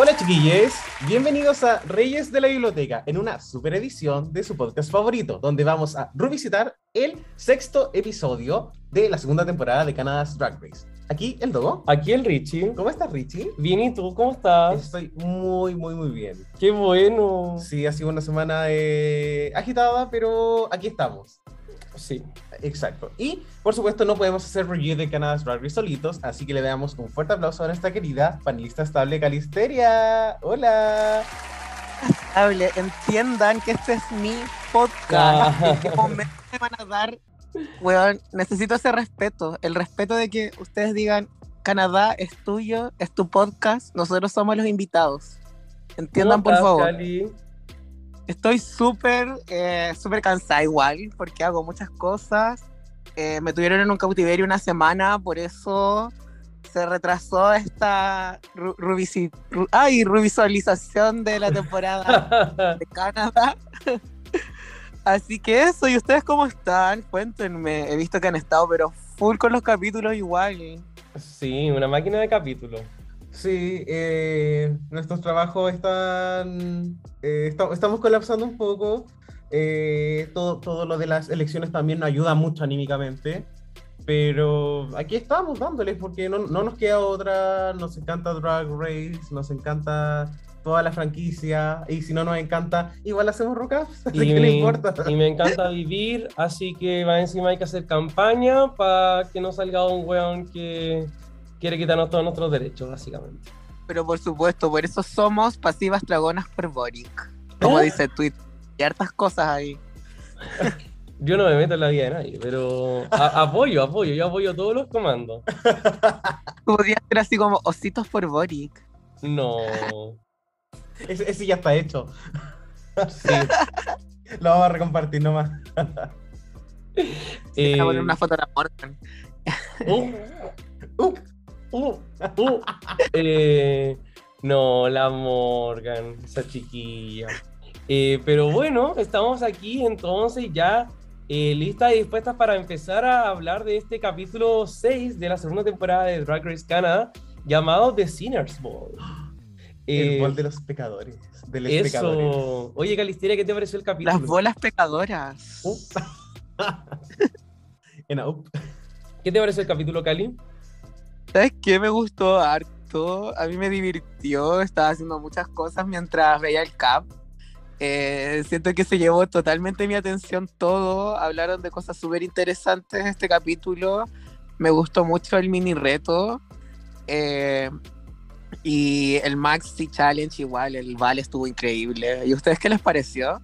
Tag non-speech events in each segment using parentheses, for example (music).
Hola chiquillos, bienvenidos a Reyes de la Biblioteca en una super edición de su podcast favorito, donde vamos a revisitar el sexto episodio de la segunda temporada de Canada's Drag Race. Aquí el Dogo. Aquí el Richie. ¿Cómo estás, Richie? Bien, ¿y tú? ¿Cómo estás? Estoy muy, muy, muy bien. Qué bueno. Sí, ha sido una semana eh, agitada, pero aquí estamos. Sí. Exacto. Y por supuesto no podemos hacer review de Canada's Drag Race solitos, así que le damos un fuerte aplauso a nuestra querida panelista estable Calisteria. Hola. Estable, entiendan que este es mi podcast. ¿En qué momento me van a dar? Weón, necesito ese respeto, el respeto de que ustedes digan, Canadá es tuyo, es tu podcast, nosotros somos los invitados. Entiendan, por favor. Cali? Estoy súper, eh, súper cansada igual, porque hago muchas cosas. Eh, me tuvieron en un cautiverio una semana, por eso se retrasó esta ru- ay, de la temporada de (laughs) Canadá. (laughs) Así que eso, ¿y ustedes cómo están? Cuéntenme. He visto que han estado, pero full con los capítulos igual. Sí, una máquina de capítulos. Sí, eh, nuestros trabajos están, eh, esta- estamos colapsando un poco. Eh, todo, todo lo de las elecciones también nos ayuda mucho anímicamente. Pero aquí estamos dándoles porque no, no nos queda otra. Nos encanta Drag Race, nos encanta toda la franquicia. Y si no nos encanta, igual hacemos rockups. (laughs) Que no me- importa. y me encanta vivir, así que va encima hay que hacer campaña para que no salga un weón que quiere quitarnos todos nuestros derechos, básicamente. Pero por supuesto, por eso somos pasivas dragonas por Boric. Como ¿Eh? dice Twitter. Y hartas cosas ahí. (laughs) Yo no me meto en la vida de nadie, pero a- apoyo, apoyo, yo apoyo todos los comandos. (laughs) Podría ser así como ositos por Boric. No. (laughs) Ese, ese ya está hecho. Sí. Lo vamos a recompartir nomás. Eh, Voy a poner una foto de la Morgan. uh, uh, uh, uh. Eh, no, la Morgan, esa chiquilla. Eh, pero bueno, estamos aquí entonces ya eh, listas y dispuestas para empezar a hablar de este capítulo 6 de la segunda temporada de Drag Race Canada llamado The Sinners Ball. El Eh, bol de los pecadores. De los pecadores. eso. Oye, Calisteria, ¿qué te pareció el capítulo? Las bolas pecadoras. Uh, (laughs) En Up. ¿Qué te pareció el capítulo, Cali? ¿Sabes qué? Me gustó harto. A mí me divirtió. Estaba haciendo muchas cosas mientras veía el cap. Eh, siento que se llevó totalmente mi atención todo. Hablaron de cosas súper interesantes este capítulo. Me gustó mucho el mini reto. Eh, y el Maxi Challenge igual. El Val estuvo increíble. ¿Y ustedes qué les pareció?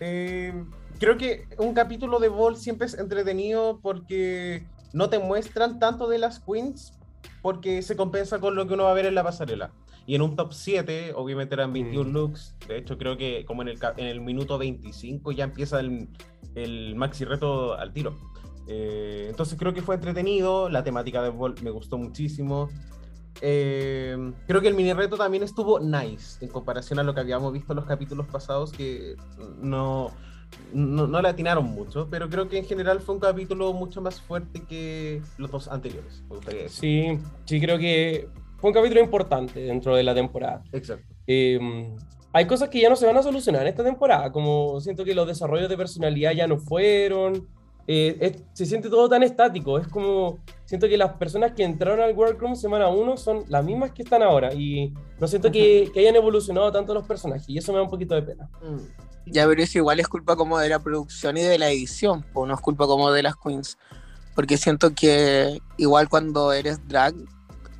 Eh, creo que un capítulo de Ball siempre es entretenido porque no te muestran tanto de las queens porque se compensa con lo que uno va a ver en la pasarela. Y en un top 7, obviamente eran 21 Mm. looks. De hecho, creo que como en el, ca- en el minuto 25 ya empieza el, el maxi reto al tiro. Eh, entonces creo que fue entretenido. La temática de Ball me gustó muchísimo. Eh, creo que el mini reto también estuvo nice en comparación a lo que habíamos visto en los capítulos pasados que no, no, no le atinaron mucho, pero creo que en general fue un capítulo mucho más fuerte que los dos anteriores, me gustaría decir. Sí, sí, creo que fue un capítulo importante dentro de la temporada. Exacto. Eh, hay cosas que ya no se van a solucionar en esta temporada, como siento que los desarrollos de personalidad ya no fueron, eh, es- se siente todo tan estático, es como, siento que las personas que entraron al Workroom semana 1 son las mismas que están ahora y no siento que, que hayan evolucionado tanto los personajes y eso me da un poquito de pena. Ya, pero eso igual es culpa como de la producción y de la edición, pues no es culpa como de las queens. Porque siento que igual cuando eres drag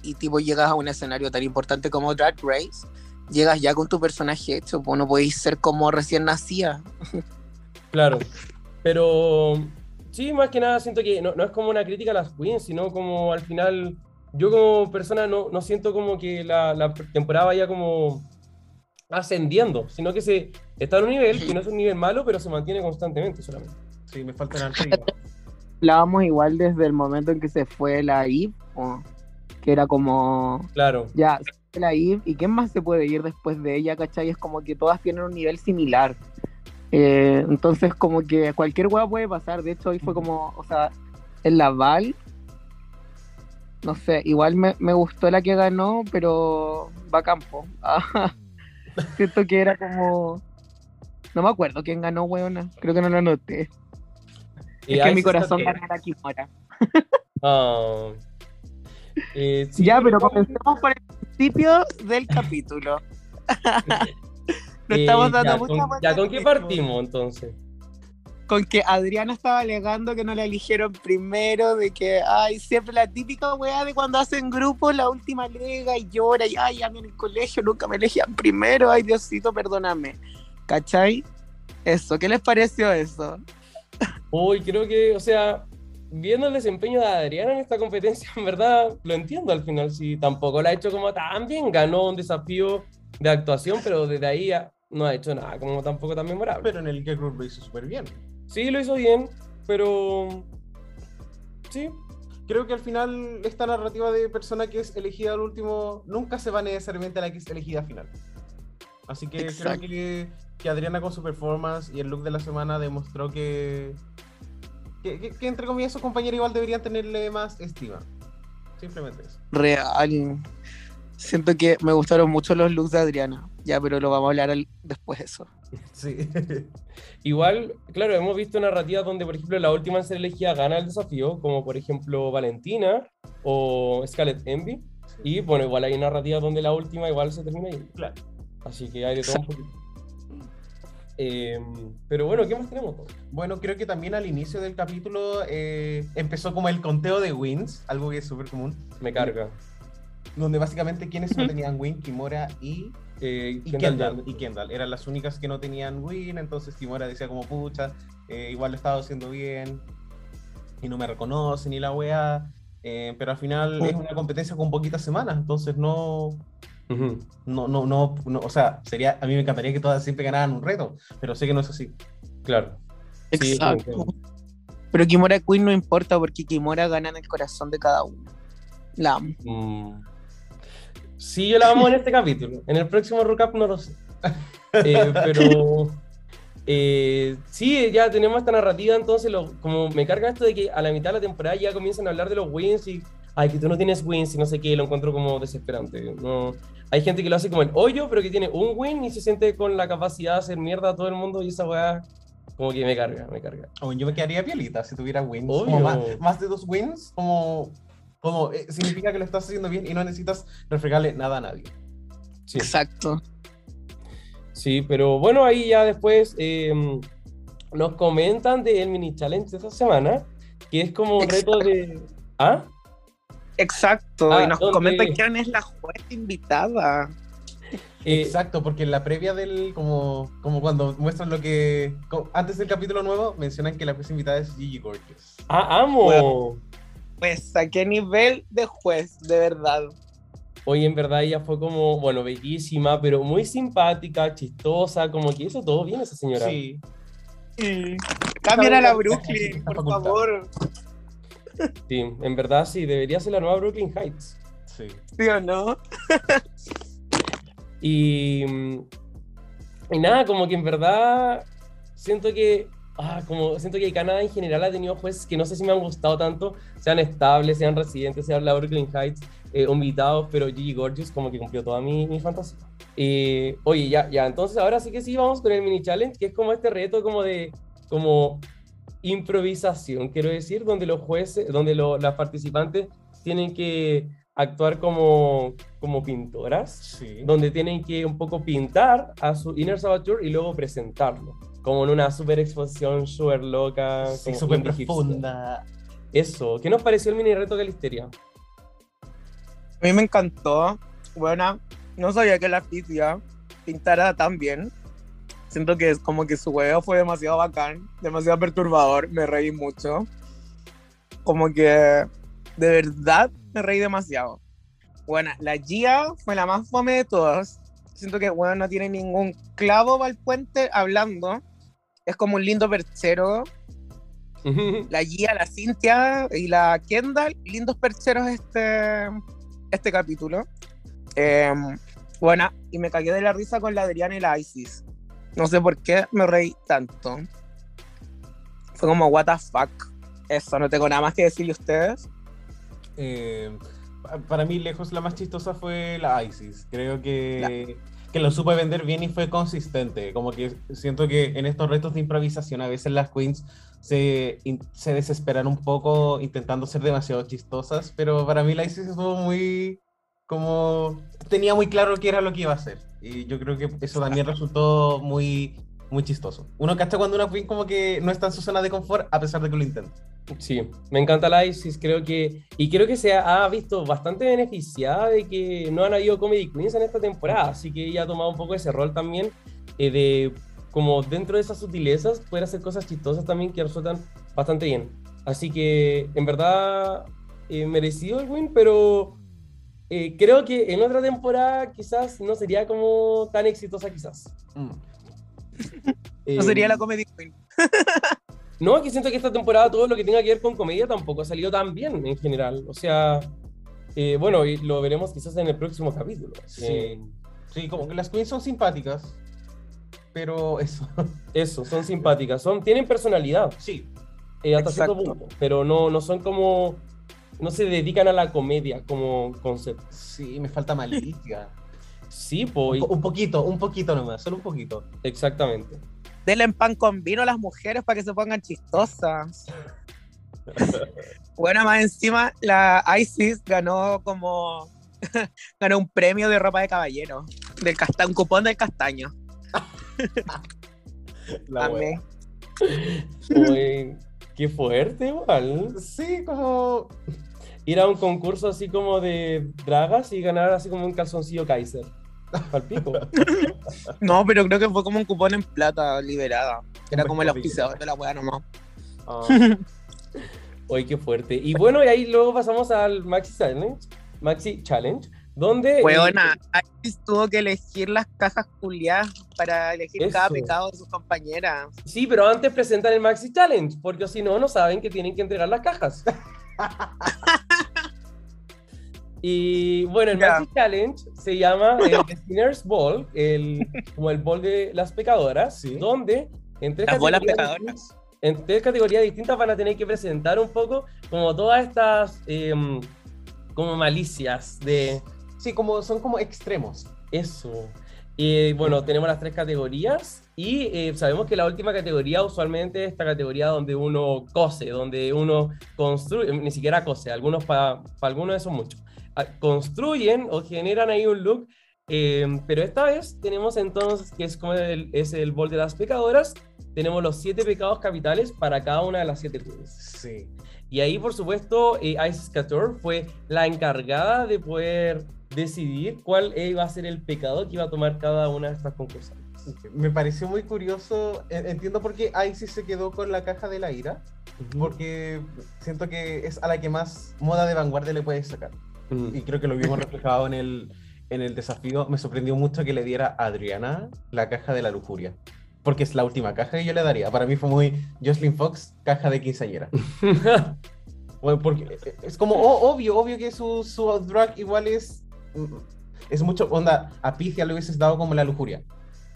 y tipo llegas a un escenario tan importante como Drag Race, llegas ya con tu personaje hecho, pues no podéis ser como recién nacida. (laughs) Claro, pero sí, más que nada siento que no, no es como una crítica a las queens, sino como al final, yo como persona no, no siento como que la, temporada vaya como ascendiendo, sino que se está en un nivel que no es un nivel malo, pero se mantiene constantemente solamente. Sí, me falta el alto Hablábamos igual desde el momento en que se fue la IV, o- que era como, Claro. ya, se fue la IV, ¿y quién más se puede ir después de ella, cachai? Es como que todas tienen un nivel similar. Eh, entonces, como que cualquier hueá puede pasar. De hecho, hoy fue como, o sea, en la Val, no sé, igual me, me gustó la que ganó, pero va a campo. (laughs) (laughs) Siento que era como. No me acuerdo quién ganó, weona. Creo que no lo anoté. Y Es que mi corazón ganó a Kimura. Ah. Eh, sí, ya, pero comencemos por el principio del capítulo. (laughs) no eh, estamos dando ya, mucha con, ya, ¿con qué partimos entonces? Con que Adriana estaba alegando que no la eligieron primero, de que, ay, siempre la típica weá de cuando hacen grupo, la última lega y llora, y ay, a mí en el colegio nunca me elegían primero, ay, Diosito, perdóname. ¿Cachai? Eso, ¿qué les pareció eso? Uy, creo que, o sea, viendo el desempeño de Adriana en esta competencia, (laughs) en verdad lo entiendo al final. Sí, tampoco la ha hecho como tan bien, ganó un desafío de actuación, pero desde ahí a- no ha hecho nada como tampoco tan memorable. Pero en el Girl Group lo hizo súper bien. Sí, lo hizo bien, pero. Sí, Creo que al final esta narrativa de persona que es elegida al último nunca se va necesariamente a la que es elegida al final. Así que Exacto. creo que, que Adriana con su performance y el look de la semana demostró que, que, que- que, entre comillas sus compañeros igual deberían tenerle más estima. Simplemente eso. Real. Siento que me gustaron mucho los looks de Adriana. Ya, pero lo vamos a hablar al- después de eso. Sí. (laughs) Igual, claro, hemos visto narrativas donde, por ejemplo, la última en ser elegida gana el desafío, como por ejemplo Valentina o Scarlett Envy. Y bueno, igual hay narrativas donde la última igual se termina ahí. claro. Así que hay de todo un poquito. Eh, pero bueno, ¿qué más tenemos? Bueno, creo que también al inicio del capítulo eh, empezó como el conteo de wins, algo que es súper común, Me carga. donde básicamente quienes no tenían win, Kimora y Eh, Y Kendall y Kendall eran las únicas que no tenían win, entonces Kimura decía como pucha, eh, igual lo he estado haciendo bien y no me reconoce ni la weá, eh, pero al final es una competencia con poquitas semanas, entonces no, no, no, no, no, o sea, sería, a mí me encantaría que todas siempre ganaran un reto, pero sé que no es así. Claro. Sí, Exacto. entiendo. Pero Kimura Queen no importa porque Kimura gana en el corazón de cada uno. La amo. Mm. Sí, yo la amo en este capítulo. En el próximo recap no lo sé. (laughs) Eh, pero eh, sí, ya tenemos esta narrativa, entonces lo, como me carga esto de que a la mitad de la temporada ya comienzan a hablar de los wins y, ay, que tú no tienes wins y no sé qué, lo encuentro como desesperante. No, hay gente que lo hace como el hoyo, pero que tiene un win y se siente con la capacidad de hacer mierda a todo el mundo y esa weá como que me carga, me carga. Yo me quedaría pielita si tuviera wins, como más, más de dos wins, como, como eh, significa que lo estás haciendo bien y no necesitas refregarle nada a nadie. Sí. Exacto. Sí, pero bueno, ahí ya después eh, nos comentan del mini challenge de esta semana, que es como un reto de... ¿Ah? Exacto. Ah, y nos ¿dónde? comenta quién es la juez invitada. Eh, Exacto, porque en la previa del, como, como cuando muestran lo que, antes del capítulo nuevo, mencionan que la juez invitada es Gigi Gorgeous. ah, amo. Pues a qué nivel de juez, de verdad. Hoy en verdad ella fue como, bueno, bellísima, pero muy simpática, chistosa, como que hizo todo bien esa señora. Sí, Cambien a la Brooklyn, por facultad. favor. Sí, en verdad sí, debería ser la nueva Brooklyn Heights. sí. ¿Sí o no? Y, y nada, como que en verdad siento que, ah, como siento que Canadá en general ha tenido jueces que no sé si me han gustado tanto, sean estables, sean residentes, sean la Brooklyn Heights, eh, invitados, pero Gigi Gorgeous como que cumplió toda mi, mi fantasía. Eh, oye, ya, ya, entonces ahora sí que sí vamos con el mini challenge, que es como este reto como de, como improvisación, quiero decir, donde los jueces, donde lo- las participantes tienen que actuar como, como pintoras Sí. donde tienen que un poco pintar a su Inner Saboteur y luego presentarlo, como en una super exposición súper loca, Sí, súper profunda. Eso, ¿qué nos pareció el mini reto Galisteria? A mí me encantó. Bueno, no sabía que la Fitia pintara tan bien. Siento que es como que su huevo fue demasiado bacán, demasiado perturbador. Me reí mucho. Como que de verdad me reí demasiado. Bueno, la Gia fue la más fome de todas. Siento que bueno, no tiene ningún clavo para el puente hablando. Es como un lindo perchero. La Gia, la Cintia y la Kendall, lindos percheros este, este capítulo. Em, bueno, y me cagué de la risa con la Adriana y la Isis. No sé por qué me reí tanto. Fue como, what the fuck. Eso, no tengo nada más que decirle a ustedes. Eh, pa- para mí, lejos, la más chistosa fue la Isis. Creo que, que lo supe vender bien y fue consistente. Como que siento que en estos retos de improvisación, a veces las queens se, se desesperan un poco intentando ser demasiado chistosas, pero para mí la Isis estuvo muy. como. tenía muy claro qué era lo que iba a hacer. Y yo creo que eso también resultó muy. Muy chistoso. Uno cacha cuando una queen como que no está en su zona de confort a pesar de que lo intenta. Sí, me encanta la Isis, creo que, y creo que se ha visto bastante beneficiada de que no han habido comedy queens en esta temporada, así que ella ha tomado un poco ese rol también eh, de, como dentro de esas sutilezas, poder hacer cosas chistosas también que resultan bastante bien. Así que, en verdad, eh, merecido el win, pero eh, creo que en otra temporada quizás no sería como tan exitosa quizás. Mm. (laughs) No sería Eh, la comedy queen. (laughs) No, que siento que esta temporada todo lo que tenga que ver con comedia tampoco ha salido tan bien en general. O sea, eh, bueno, y lo veremos quizás en el próximo capítulo. Sí. Eh, Sí, como que las queens son simpáticas, pero eso. (laughs) eso, son simpáticas, son, tienen personalidad Sí, eh, hasta cierto punto, pero no, no son como, no se dedican a la comedia como concepto. sí, me falta malicia. Sí, Un, pues, po- un poquito, un poquito nomás, solo un poquito. exactamente. Denle en pan con vino a las mujeres para que se pongan chistosas. (laughs) Bueno, más encima, la Isis ganó como. (laughs) ganó un premio de ropa de caballero. Del casta un cupón del castaño. (laughs) La Amé. Uy, qué fuerte, igual. Sí, como. Ir a un concurso así como de dragas y ganar así como un calzoncillo Kaiser. Palpico. (laughs) No, pero creo que fue como un cupón en plata liberada. Era como el auspiciador de la wea nomás. (laughs) Uy, qué fuerte. Y bueno, y ahí luego pasamos al Maxi Challenge, Maxi Challenge, donde... Weona, Isis tuvo que elegir las cajas culiadas para elegir cada pecado de sus compañeras. Sí, pero antes presentan el Maxi Challenge, porque si no, no saben que tienen que entregar las cajas. (laughs) Y bueno, el Ya. Maxi Challenge se llama el (laughs) The Sinner's Ball, el, como el bol de las pecadoras, Sí. donde en tres, Las bolas categorías pecadoras. distintas- en tres categorías distintas van a tener que presentar un poco como todas estas em, como malicias de sí, como son como extremos. eso. Y bueno, tenemos las tres categorías y eh, sabemos que la última categoría usualmente es esta categoría donde uno cose, donde uno construye, ni siquiera cose, algunos para algunos eso mucho. Construyen o generan ahí un look, eh, pero esta vez tenemos entonces, que es como el, es el bol de las pecadoras, tenemos los siete pecados capitales para cada una de las siete queens. Sí. Y ahí, por supuesto, eh, Isis Couture fue la encargada de poder decidir cuál eh, iba a ser el pecado que iba a tomar cada una de estas concursantes. Me pareció muy curioso. en- Entiendo por qué Isis se quedó con la caja de la ira, porque siento que es a la que más moda de vanguardia le puedes sacar. Y creo que lo vimos reflejado en el, en el desafío. Me sorprendió mucho que le diera a Adriana la caja de la lujuria. Porque es la última caja que yo le daría. Para mí fue muy Jocelyn Fox, caja de quinceañera. (laughs) Bueno, porque es como oh, obvio, obvio que su, su drag igual es. Es mucho. Onda, a Picia le hubieses dado como la lujuria.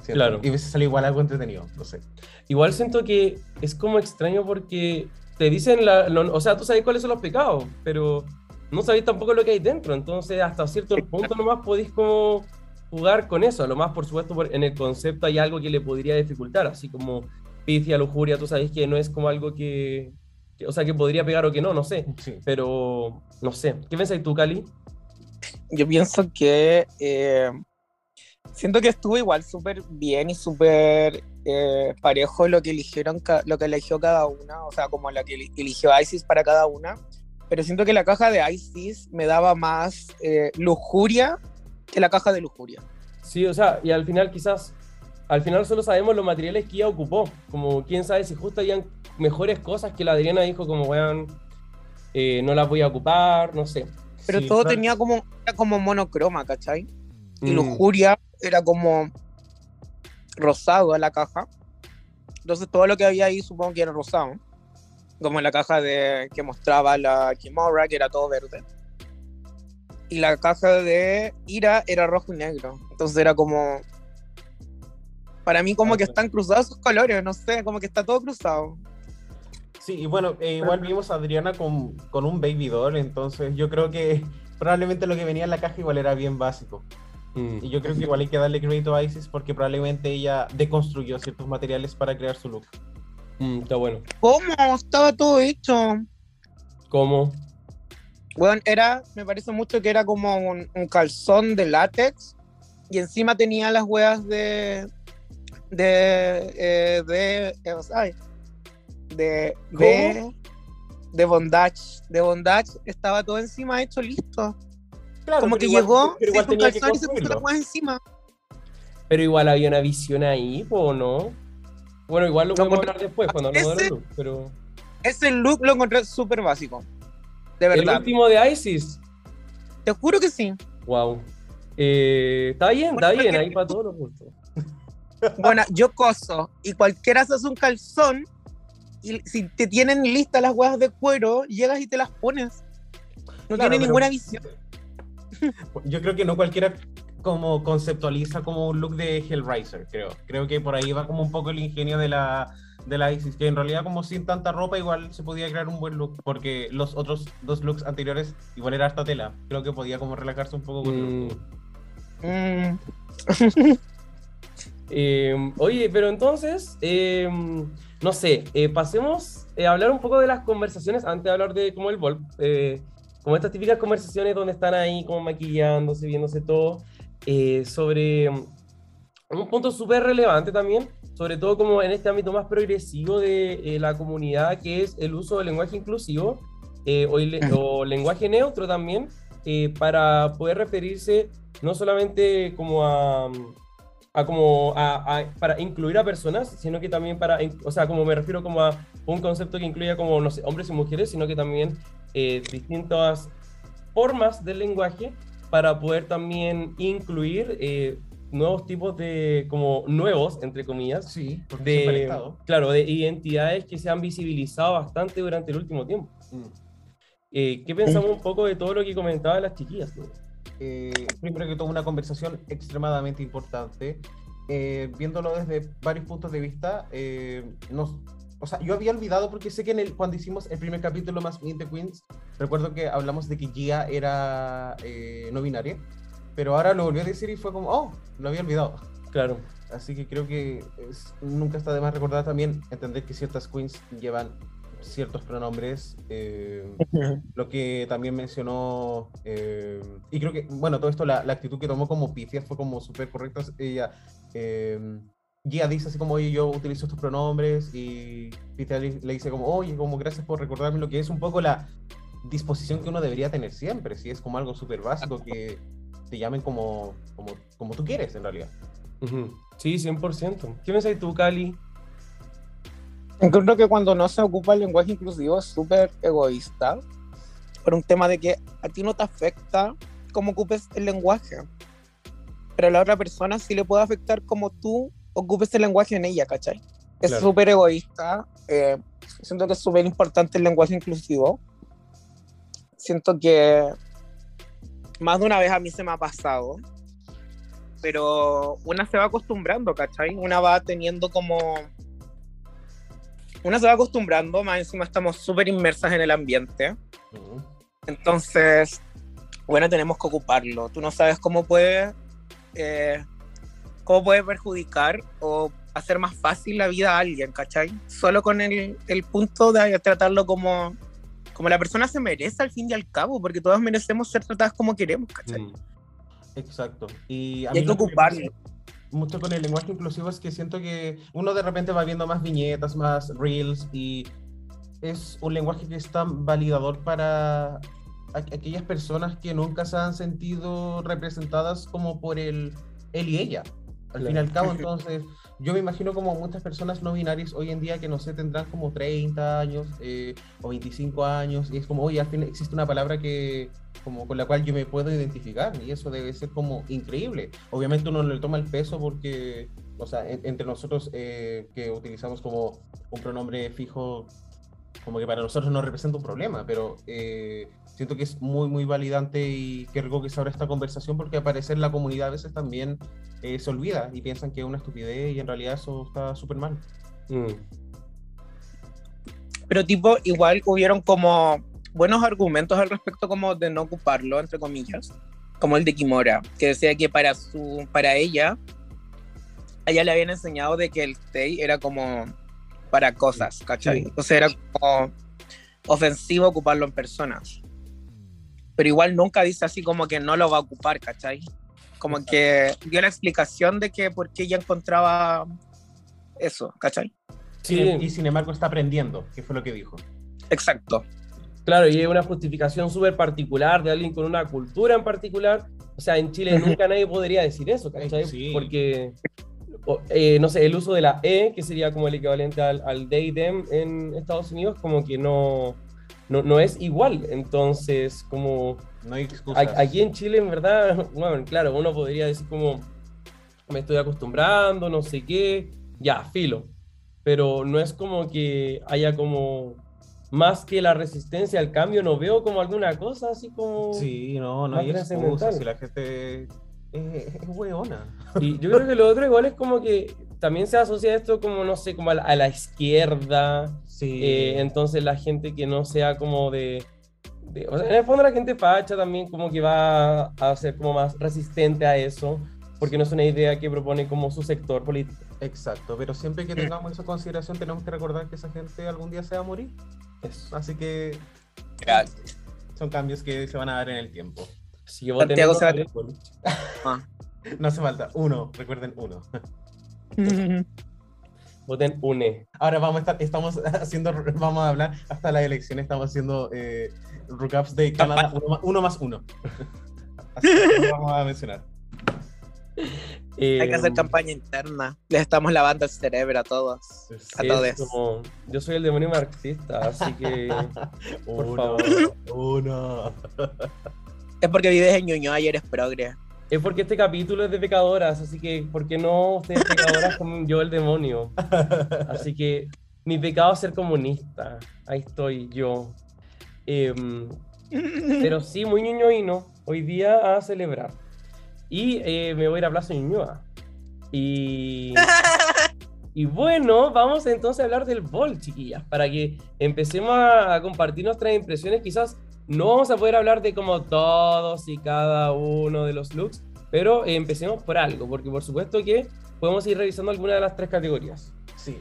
¿cierto? Claro. Y hubiese salido igual algo entretenido. No sé. Igual siento que es como extraño porque te dicen, la, lo- o sea, tú sabes cuáles son los pecados, pero no sabéis tampoco lo que hay dentro. Entonces, hasta cierto punto nomás podéis como jugar con eso. A lo más, por supuesto, por- en el concepto hay algo que le podría dificultar, así como picia, lujuria, tú sabes que no es como algo que, que- o sea, que podría pegar o que no, no sé. Sí. Pero, no sé. ¿Qué pensáis tú, Cali? Yo pienso que eh, siento que estuvo igual súper bien y súper eh, parejo lo que eligieron lo que eligió cada una, o sea, como la que eli- eligió Isis para cada una. Pero siento que la caja de Isis me daba más eh, lujuria que la caja de lujuria. Sí, o sea, y al final quizás, al final solo sabemos los materiales que ella ocupó. Como quién sabe si justo hayan mejores cosas que la Adriana dijo, como weón, eh, no las voy a ocupar, no sé. Pero Sí, todo claro. tenía como, era como monocroma, ¿cachai? Y Mm, lujuria era como rosado en la caja. Entonces todo lo que había ahí supongo que era rosado. Como en la caja de que mostraba la Kimura, que era todo verde. Y la caja de Ira era rojo y negro. Entonces era como. Para mí, como que están cruzados sus colores, no sé, como que está todo cruzado. Sí, y bueno, eh, igual vimos a Adriana con, con un baby doll, entonces yo creo que (laughs) probablemente lo que venía en la caja igual era bien básico. Mm. Y yo creo que igual hay que darle crédito a Isis porque probablemente ella deconstruyó ciertos materiales para crear su look. Mm, está bueno. ¿Cómo? Estaba todo hecho. ¿Cómo? Bueno, era, me parece mucho que era como un, un calzón de látex y encima tenía las huevas de. de. eh, de. eh, ay, de. de. de bondage. De bondage estaba todo encima hecho, listo. Claro, como que igual- llegó, se calzón y se puso las huevas encima. Pero igual había una visión ahí, ¿o no? Bueno, igual lo No, podemos hablar después, cuando hablamos de ese- los looks, pero... Ese look lo encontré súper básico. De El verdad. último de Isis. Te juro que sí. Wow. Eh, está bien, está bien, ahí para todos los gustos. (laughs) Bueno, yo coso y cualquiera se hace un calzón y si te tienen listas las huevas de cuero, llegas y te las pones. No Claro, tiene ninguna visión. (laughs) Yo creo que no cualquiera como conceptualiza como un look de Hellraiser, creo. Creo que por ahí va como un poco el ingenio de la, de la Isis, que en realidad como sin tanta ropa igual se podía crear un buen look, porque los otros dos looks anteriores igual era harta tela. Creo que podía como relajarse un poco con Mm. Mm, (laughs) eh, oye, pero entonces, eh, no sé, eh, pasemos eh, a hablar un poco de las conversaciones antes de hablar de como el Volp. eh, como estas típicas conversaciones donde están ahí como maquillándose, viéndose todo, eh, sobre mm, un punto súper relevante también, sobre todo como en este ámbito más progresivo de eh, la comunidad, que es el uso del lenguaje inclusivo eh, o, el- o lenguaje neutro también, eh, para poder referirse no solamente como a, a como a, a- para incluir a personas, sino que también para, o sea, como me refiero como a un concepto que incluya como, no sé, hombres y mujeres, sino que también eh, distintas formas del lenguaje para poder también incluir eh, nuevos tipos de, como nuevos, entre comillas, Sí, de, claro, de identidades que se han visibilizado bastante durante el último tiempo. Mm. Eh, ¿Qué pensamos un poco de todo lo que comentaban las chiquillas? no? eh, primero que todo una conversación extremadamente importante, eh, viéndolo desde varios puntos de vista. eh, nos, o sea, yo había olvidado porque sé que en el, cuando hicimos el primer capítulo más Meet the Queens, recuerdo que hablamos de que Gia era eh, no binaria, pero ahora lo volví a decir y fue como, oh, lo había olvidado. Claro. Así que creo que es- nunca está de más recordar también entender que ciertas queens llevan ciertos pronombres. (laughs) eh, lo que también mencionó, eh, y creo que, bueno, todo esto, la, la actitud que tomó como Pifia fue como súper correcta. Ella, eh, Gia dice así como, oye, yo utilizo estos pronombres, y Pifia le, dice como, oye, como gracias por recordarme lo que es un poco la disposición que uno debería tener siempre, si es como algo súper básico que te llamen como, como, como tú quieres en realidad. Sí, 100%. ¿Qué pensáis tú, Cali? Encuentro que cuando no se ocupa el lenguaje inclusivo es súper egoísta. Por un tema de que a ti no te afecta cómo ocupes el lenguaje. Pero a la otra persona sí le puede afectar como tú ocupes el lenguaje en ella, ¿cachai? Es Claro. súper egoísta. eh, siento que es súper importante el lenguaje inclusivo. Siento que más de una vez a mí se me ha pasado. Pero una se va acostumbrando, ¿cachai? Una va teniendo como una se va acostumbrando, más encima estamos súper inmersas en el ambiente. Ujú. Entonces, bueno, tenemos que ocuparlo. Tú no sabes cómo puede, eh, cómo puede perjudicar o hacer más fácil la vida a alguien, ¿cachai? Solo con el, el punto de tratarlo como, como la persona se merece al fin y al cabo, porque todos merecemos ser tratadas como queremos, ¿cachai? Mm. Exacto. Y, a Y hay que ocuparlo. Mucho con el lenguaje inclusivo es que siento que uno de repente va viendo más viñetas, más reels y es un lenguaje que es tan validador para a- aquellas personas que nunca se han sentido representadas como por el él y ella. Al fin y al cabo, (laughs) entonces, yo me imagino como muchas personas no binarias hoy en día que no sé, tendrán como 30 años eh, o 25 años, y es como, oye, al fin existe una palabra que como con la cual yo me puedo identificar, y eso debe ser como increíble. Obviamente uno le toma el peso porque, o sea, en- entre nosotros eh, que utilizamos como un pronombre fijo, como que para nosotros no representa un problema, pero eh, siento que es muy, muy validante y qué rico que se abra esta conversación porque al parecer la comunidad a veces también eh, se olvida y piensan que es una estupidez y en realidad eso está súper mal. Mm. Pero tipo, igual hubieron como buenos argumentos al respecto como de no ocuparlo, entre comillas. Como el de Kimora, que decía que para su, para ella, a ella le habían enseñado de que el Tei era como para cosas, ¿cachai? Sí. O sea, era como ofensivo ocuparlo en personas. Pero igual nunca dice así como que no lo va a ocupar, ¿cachai? Como que dio la explicación de que por qué ella encontraba eso, ¿cachai? Sí. Sin- Y sin embargo está aprendiendo, que fue lo que dijo. Exacto. Claro, y es una justificación súper particular de alguien con una cultura en particular. O sea, en Chile (laughs) nunca nadie podría decir eso, ¿cachai? Sí. Porque, o- eh, no sé, el uso de la E, que sería como el equivalente al, al they, them en Estados Unidos, como que no, no, no es igual. Entonces, como No hay excusas. aquí en Chile, en verdad, bueno, claro, uno podría decir como, me estoy acostumbrando, no sé qué, ya, filo. Pero no es como que haya como, más que la resistencia al cambio, no veo como alguna cosa así como... Sí, no, no hay excusas si la gente es, es hueona. Y yo creo que lo otro igual es como que también se asocia esto como, no sé, como a la, a la izquierda, Sí. eh, entonces la gente que no sea como de, de- O sea, en el fondo la gente facha también como que va a ser como más resistente a eso, porque no es una idea que propone como su sector político. Exacto, pero siempre que tengamos esa consideración tenemos que recordar que esa gente algún día se va a morir. Eso. Así que son cambios que se van a dar en el tiempo. Voten Santiago se va a-. (laughs) Ah. No hace falta. Uno, recuerden uno. (laughs) Voten UNE. Ahora vamos a estar, estamos (laughs) haciendo, vamos a hablar hasta las elecciones, estamos haciendo eh, recaps de Canadá, uno más uno. Más uno. (laughs) Así que lo vamos a mencionar. Eh, Hay que hacer campaña interna. Les estamos lavando el cerebro a todos. A todos. como- yo soy el demonio marxista, así que Por Uno, favor. Uno. Es porque vives en Ñuñoa y eres progre. Es porque este capítulo es de pecadoras, así que ¿por qué no ustedes pecadoras como yo el demonio? Así que mi pecado es ser comunista. Ahí estoy yo. Em, pero sí, muy ñoñoíno. Hoy día a celebrar. Y eh, me voy a ir a Plaza Ñuñoa. Y, y bueno, vamos entonces a hablar del bol, chiquillas, para que empecemos a compartir nuestras impresiones. Quizás no vamos a poder hablar de como todos y cada uno de los looks, pero eh, empecemos por algo, porque por supuesto que podemos ir revisando alguna de las tres categorías. Sí.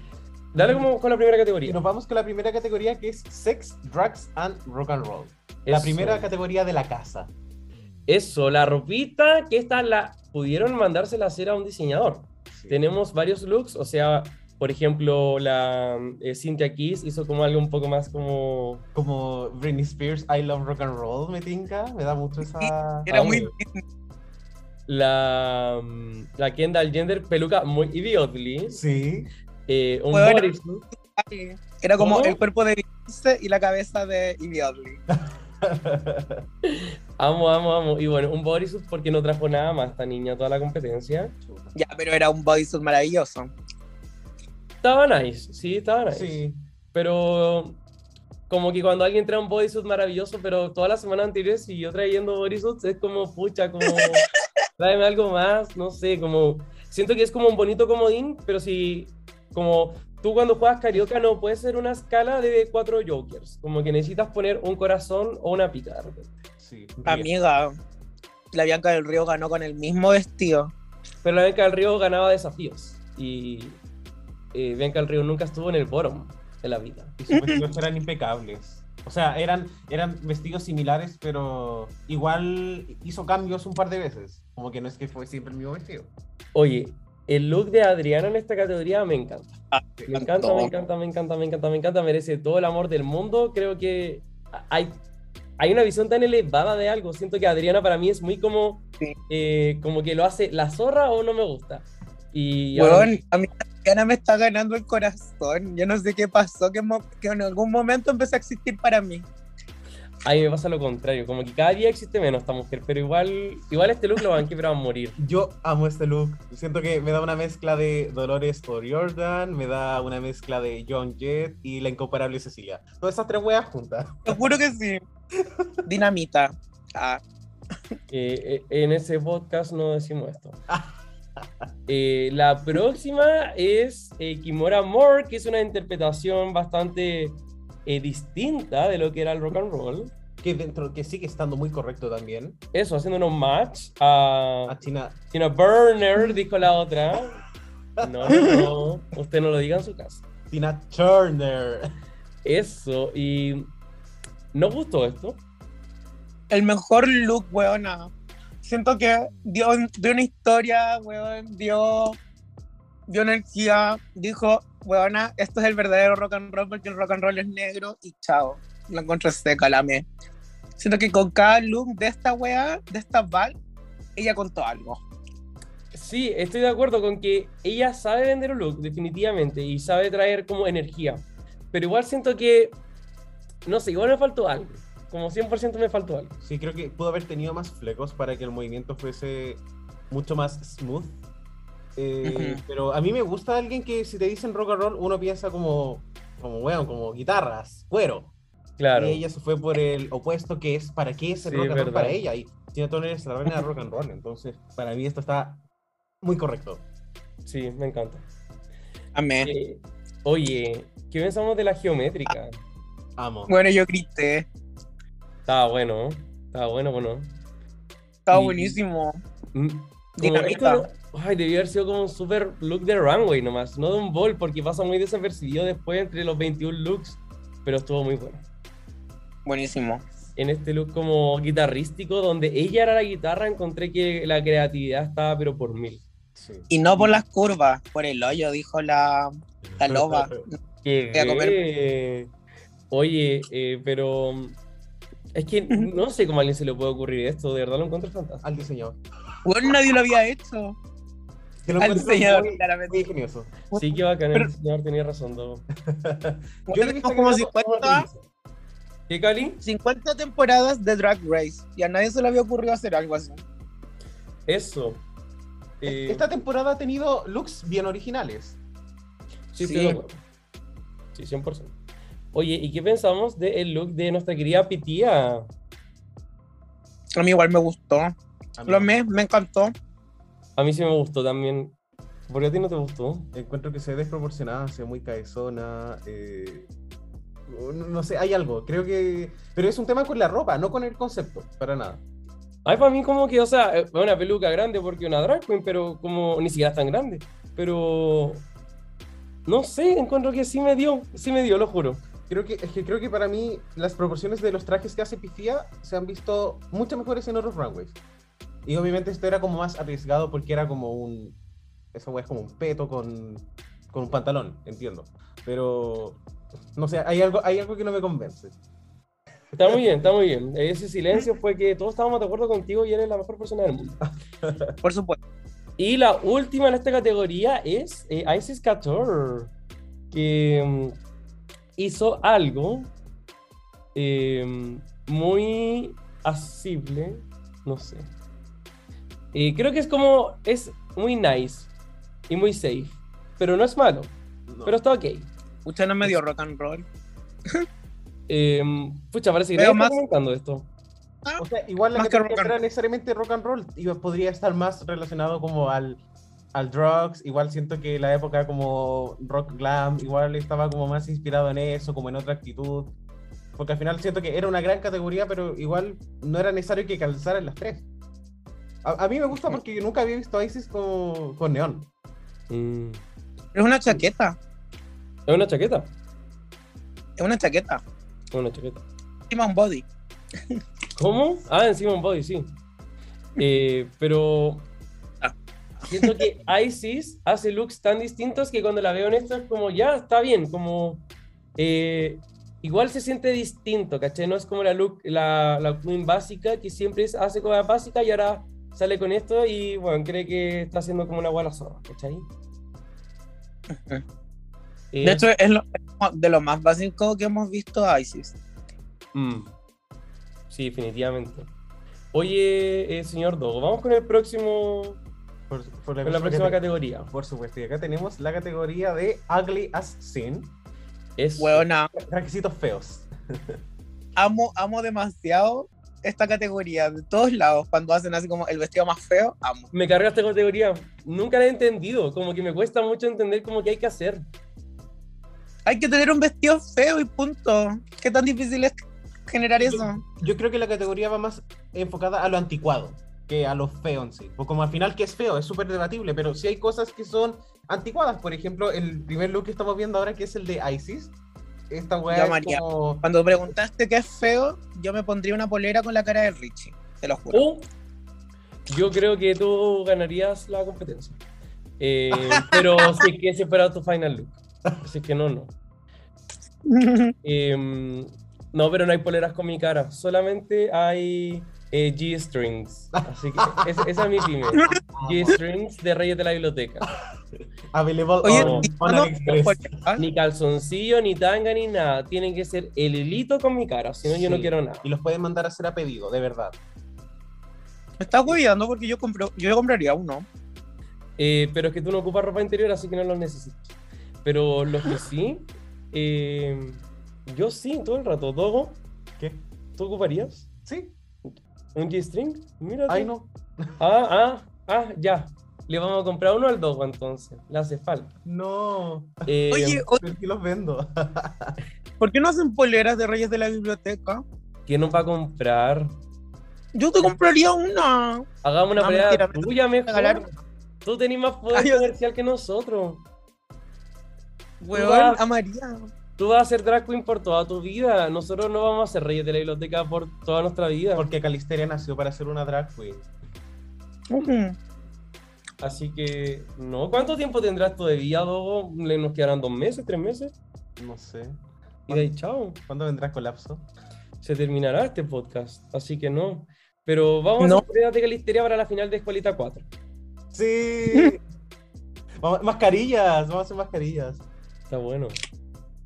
Dale como con la primera Y categoría. nos vamos con la primera categoría que es Sex, Drugs and Rock and Roll. La primera categoría de la casa. Eso, la ropita que esta la pudieron mandársela a hacer a un diseñador. Sí. Tenemos varios looks, o sea, por ejemplo, la eh, Cynthia Kiss hizo como algo un poco más como... Como Britney Spears, I Love Rock and Roll, me tinca. Me da mucho esa. Era muy. La, mm, la Kendall Jenner, peluca muy idiotly. Sí. eh, un Bueno. bodysuit. Era como ¿Cómo? el cuerpo de Beyoncé y la cabeza de Ivy Oddly. (laughs) Amo, amo, amo. Y bueno, un bodysuit porque no trajo nada más esta niña toda la competencia. Ya, pero era un bodysuit maravilloso. Estaba nice, sí, estaba nice. Sí. Pero como que cuando alguien trae un bodysuit maravilloso, pero todas las semanas anteriores siguió trayendo bodysuits, es como, pucha, como, (laughs) tráeme algo más, no sé, como, siento que es como un bonito comodín, pero si, como, tú cuando juegas carioca no puede ser una escala de cuatro jokers, como que necesitas poner un corazón o una pica de repente. Sí. Amiga, la Bianca del Río ganó con el mismo vestido. Pero la Bianca del Río ganaba desafíos, y eh, Bianca del Río nunca estuvo en el bottom de la vida. Y sus vestidos eran impecables. O sea, eran, eran vestidos similares, pero igual hizo cambios un par de veces. Como que no es que fue siempre el mismo vestido. Oye, el look de Adriana en esta categoría me encanta. Me encanta, me encanta, me encanta, me encanta, me encanta. Merece todo el amor del mundo. Creo que hay, hay una visión tan elevada de algo. Siento que Adriana para mí es muy como, Sí. eh, como que lo hace la zorra o no me gusta. Y ahora- Weón, a mí Ana me está ganando el corazón. Yo no sé qué pasó, que, en algún momento empezó a existir para mí. a mí me pasa lo contrario, como que cada día existe menos esta mujer, pero igual, igual este look lo van a quebrar a morir. Yo amo este look. Siento que me da una mezcla de Dolores O'Riordan, me da una mezcla de John Jett y la incomparable Cecilia. Todas esas tres weas juntas. Te juro que sí. (laughs) Dinamita. Ah, Eh, eh, en ese podcast no decimos esto. (laughs) Eh, la próxima es eh, Kimora Moore, que es una interpretación bastante eh, distinta de lo que era el rock and roll. Que dentro que sigue estando muy correcto también. Eso, haciendo un match a A China. Tina Burner, dijo la otra. No, no, no, usted no lo diga en su casa. Tina Turner. Eso, y nos gustó esto. el mejor look, weona. Siento que dio, dio una historia, weón, dio, dio energía, dijo, weona, esto es el verdadero rock and roll porque el rock and roll es negro y chao. La encontré seca, la me. Siento que con cada look de esta wea, de esta Val, ella contó algo. Sí, estoy de acuerdo con que ella sabe vender un look, definitivamente, y sabe traer como energía. Pero igual siento que, no sé, igual me faltó algo. Como 100% me faltó algo. Sí, creo que pudo haber tenido más flecos para que el movimiento fuese mucho más smooth. Eh, Ujú. Pero a mí me gusta alguien que si te dicen rock and roll, uno piensa como, como, weón, como guitarras, cuero. Claro. Y ella se fue por el opuesto, que es para qué es el Sí, rock and roll para ella. Y Tina Turner es la reina del rock and roll. Entonces, para mí esto está muy correcto. Sí, me encanta. Amén. Eh, oye, ¿qué pensamos de la geométrica? Amo. Bueno, yo grité. Estaba bueno, ¿no? estaba bueno, bueno. Estaba Y- buenísimo. Mm, Como Dinamita. ay, debió haber sido como un super look de runway nomás, no de un ball, porque pasa muy desapercibido después entre los 21 looks, pero estuvo muy bueno. Buenísimo. En este look como guitarrístico, donde ella era la guitarra, encontré que la creatividad estaba pero por mil. Sí. Y no por las curvas, por el hoyo, dijo la, la loba. (laughs) Qué Voy a comer. Oye, eh, pero es que no sé cómo a alguien se le puede ocurrir esto, de verdad lo encuentro fantástico. Al diseñador. Bueno, nadie lo había hecho. Que lo Al diseñador, muy- claramente. muy ingenioso. Sí, que bacán, Pero- el señor tenía razón. Dogo. Yo le he visto como que no- 50, ¿Qué, Cali? 50 temporadas de Drag Race y a nadie se le había ocurrido hacer algo así. Eso. Eh, Esta temporada ha tenido looks bien originales. Sí, Sí. acuerdo. Sí, 100%. Oye, ¿y qué pensamos del look de nuestra querida Pitía? A mí igual me gustó. A mí Lo me, me encantó. A mí sí me gustó también. ¿Por qué a ti no te gustó? Encuentro que se ve desproporcionada, se ve muy cabezona. eh, no, no sé, hay algo. Creo que. Pero es un tema con la ropa, no con el concepto, para nada. Ay, para mí como que, o sea, es una peluca grande porque una drag queen, pero como ni siquiera es tan grande. Pero no sé, encuentro que sí me dio, sí me dio, lo juro. Creo que, es que creo que para mí las proporciones de los trajes que hace Pifia se han visto mucho mejores en otros runways. Y obviamente esto era como más arriesgado porque era como un. Esa es como un peto con, con un pantalón, entiendo. Pero. No sé, hay algo, hay algo que no me convence. Está muy bien, está muy bien. Ese silencio fue que todos estábamos de acuerdo contigo y eres la mejor persona del mundo. (laughs) Por supuesto. Y la última en esta categoría es eh, Isis Couture, que mm, hizo algo eh, muy asible, no sé. Eh, creo que es como, es muy nice y muy safe, pero no es malo, No. pero está ok. Usted no me dio rock and roll. Eh, pucha, parece que nadie está más- comentando esto. O sea, igual la Más que rock and era roll. necesariamente rock and roll, podría estar más relacionado como al, al drugs, igual siento que la época como rock glam, igual estaba como más inspirado en eso, como en otra actitud, porque al final siento que era una gran categoría, pero igual no era necesario que calzaran las tres. A, a mí me gusta porque nunca había visto a Isis con, con neón. Mm, Es una chaqueta. Es una chaqueta, Es una chaqueta. es una chaqueta. Encima un body. ¿Cómo? Ah, encima un body, sí. Eh, pero. Siento que Isis hace looks tan distintos que cuando la veo en esto es como, ya, está bien, como... eh, igual se siente distinto, ¿cachai? No es como la look, la, la queen básica que siempre hace cosas básicas y ahora sale con esto y, bueno, cree que está haciendo como una guala zorra, ¿cachai? Eh, De hecho, es lo- de lo más básico que hemos visto a ISIS. mm, sí, definitivamente. Oye, eh, señor Dogo, vamos con el próximo, Por, por con la próxima cate- categoría. Por supuesto, y acá tenemos la categoría de Ugly as Sin, Es Weona, requisitos feos. amo, amo demasiado esta categoría de todos lados. Cuando hacen así como el vestido más feo, amo. me carga esta categoría. Nunca la he entendido, como que me cuesta mucho entender cómo que hay que hacer. Hay que tener un vestido feo y punto. ¿Qué tan difícil es generar eso? Yo creo que la categoría va más enfocada a lo anticuado que a lo feo en sí. Pues como al final que es feo, es súper debatible, pero sí hay cosas que son anticuadas. Por ejemplo, el primer look que estamos viendo ahora, que es el de ISIS. Esta weá es María. como... Cuando preguntaste qué es feo, yo me pondría una polera con la cara de Richie. Te lo juro. O yo creo que tú ganarías la competencia. Eh, (laughs) pero si es que ese fuera tu final look. Así que no, no. (laughs) Em, no, pero no hay poleras con mi cara. Solamente hay eh, G-Strings. (laughs) Así que esa, esa es mi pyme. (laughs) G-Strings de Reyes de la Biblioteca. Available Oye, on, ¿y on no- AliExpress. Ni calzoncillo, ni tanga, ni nada. Tienen que ser el hilito con mi cara. Si no, yo no quiero nada. Y los pueden mandar a hacer a pedido, de verdad. Me estás hueveando porque yo, compro, yo compraría uno. Eh, pero es que tú no ocupas ropa interior, así que no los necesitas. Pero los que sí, (laughs) eh, yo sí, todo el rato. Dogo, ¿Qué? ¿tú ocuparías ¿Sí? Un G-string? Mira. Ay, no. Ah, ah, ah, ya. Le vamos a comprar uno al Dogo entonces. Le hace falta. No. Eh, Oye, o- Pero sí los vendo. (laughs) ¿por qué no hacen poleras de Reyes de la Biblioteca? ¿quién nos va a comprar? Yo te compraría una. Hagamos una No, pelea mentira, me tuya regalar mejor. Tú tenés más poder Ay, comercial que nosotros. Weón, a María. Tú vas a ser drag queen por toda tu vida. Nosotros no vamos a ser reyes de la biblioteca por toda nuestra vida. Porque Calisteria nació para ser una drag queen. Así que, no. ¿Cuánto tiempo tendrás tú de vida, Dogo? ¿Le nos quedarán dos meses, tres meses? No sé. Y de ahí, chao. ¿Cuándo vendrá colapso? Se terminará este podcast. Así que no. Pero vamos No. a hacer pruebas de calisteria para la final de Escuelita 4. Sí. (laughs) Vamos- mascarillas, vamos a hacer mascarillas. Está bueno.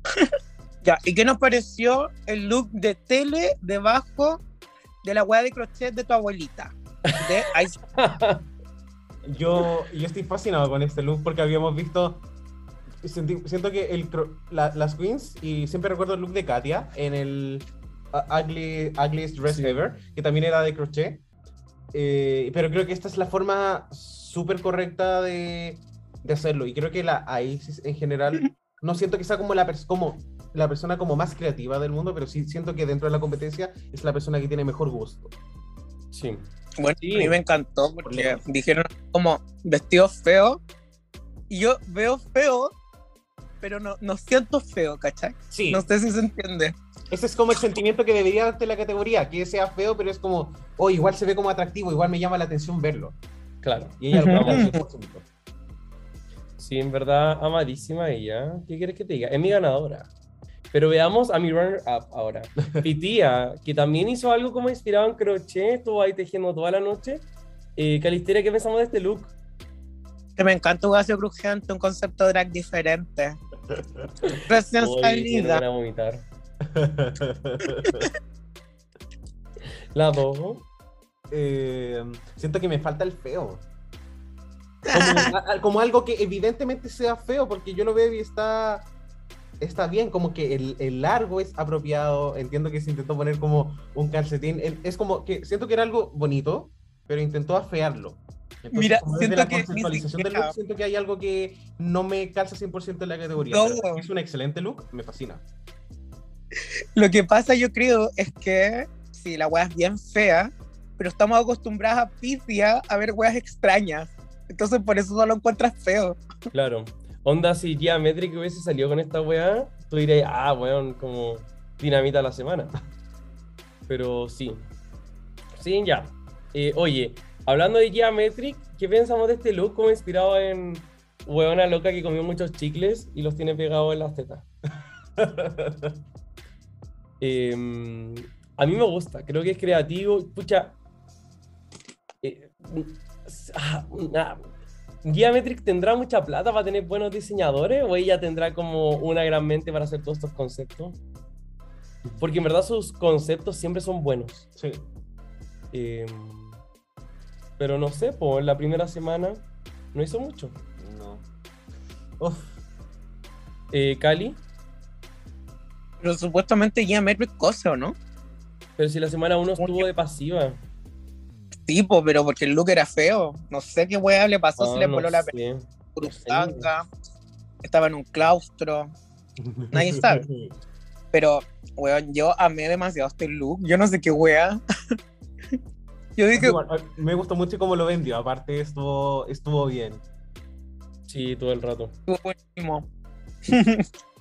(laughs) Ya, ¿y qué nos pareció el look de tele debajo de la hueá de crochet de tu abuelita? De Ice- (laughs) Yo, yo estoy fascinado con este look porque habíamos visto. senti- siento que el, cro- la- las queens, y siempre recuerdo el look de Katia en el uh, Ugly, Ugliest Dress Sí. Ever, que también era de crochet. Eh, pero creo que esta es la forma súper correcta de, de hacerlo. Y creo que la Isis en general, (laughs) no siento que sea como la, pers- como la persona como más creativa del mundo, pero sí siento que dentro de la competencia es la persona que tiene mejor gusto. Sí. Bueno, Sí. a mí me encantó porque dijeron como vestidos feos. Y yo veo feo, pero no, no siento feo, ¿cachai? Sí. No sé si se entiende. Ese es como el sentimiento que debería darte la categoría, que sea feo, pero es como, oh, igual se ve como atractivo, igual me llama la atención verlo. Claro. Y ella lo (laughs) Sí, en verdad, amadísima ella. ¿Qué quieres que te diga? Es mi ganadora. Pero veamos a mi runner-up ahora. (laughs) Mi tía, que también hizo algo como inspirado en crochet, estuvo ahí tejiendo toda la noche. Eh, Calisteria, ¿qué pensamos de este look? Que me encanta Horacio Crujiente, un concepto drag diferente. (laughs) Recién salida. ganas de vomitar. (laughs) La dos. Eh, siento que me falta el feo. Como, como algo que evidentemente sea feo, porque yo lo veo y está, está bien, como que el, el largo es apropiado, entiendo que se intentó poner como un calcetín, es como que siento que era algo bonito, pero intentó afearlo. Entonces, Mira, siento la que conceptualización del look, siento que hay algo que no me calza 100% en la categoría. No. es un excelente look, me fascina. Lo que pasa, yo creo, es que sí, la wea es bien fea, pero estamos acostumbradas a a ver weas extrañas. Entonces, por eso no lo encuentras feo. Claro. Onda, si Geometric hubiese salido con esta weá, tú dirías, ah, weón, como dinamita la semana. Pero sí. Sí, ya. Eh, oye, hablando de Geometric, ¿qué pensamos de este look como inspirado en weona loca que comió muchos chicles y los tiene pegados en las tetas? (laughs) Em, a mí me gusta, creo que es creativo. Pucha, eh, ah, Geometric tendrá mucha plata para tener buenos diseñadores o ella tendrá como una gran mente para hacer todos estos conceptos. Porque en verdad sus conceptos siempre son buenos. Sí. Eh, pero no sé, pues en la primera semana no hizo mucho. No. Uf. Eh, Cali, Pero supuestamente Geometric cosa, ¿o no? pero si la semana 1 estuvo de pasiva. Tipo, pero porque el look era feo. No sé qué weá le pasó, Ah, si le no voló la sé. cruzanga, estaba en un claustro, nadie (laughs) sabe. Pero, weón, yo amé demasiado este look. Yo no sé qué weá. (laughs) yo dije, Me gustó mucho cómo lo vendió. Aparte, estuvo, estuvo bien. Sí, todo el rato. estuvo buenísimo. (laughs)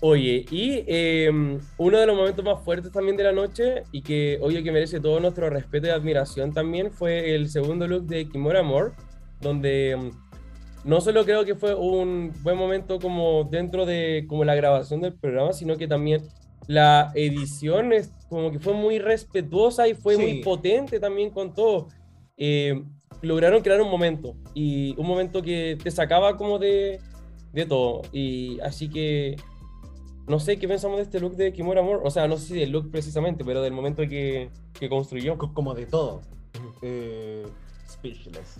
Oye, y eh, uno de los momentos más fuertes también de la noche y que obvio que merece todo nuestro respeto y admiración también fue el segundo look de Kimura Moore, donde mm, no solo creo que fue un buen momento como dentro de como la grabación del programa, sino que también la edición es como que fue muy respetuosa y fue Sí. muy potente también con todo. Eh, lograron crear un momento y un momento que te sacaba como de, de todo. Y así que no sé qué pensamos de este look de Kimura Moore. O sea, no sé si del look precisamente, pero del momento que, que construyó. Co- Como de todo. Eh, speechless.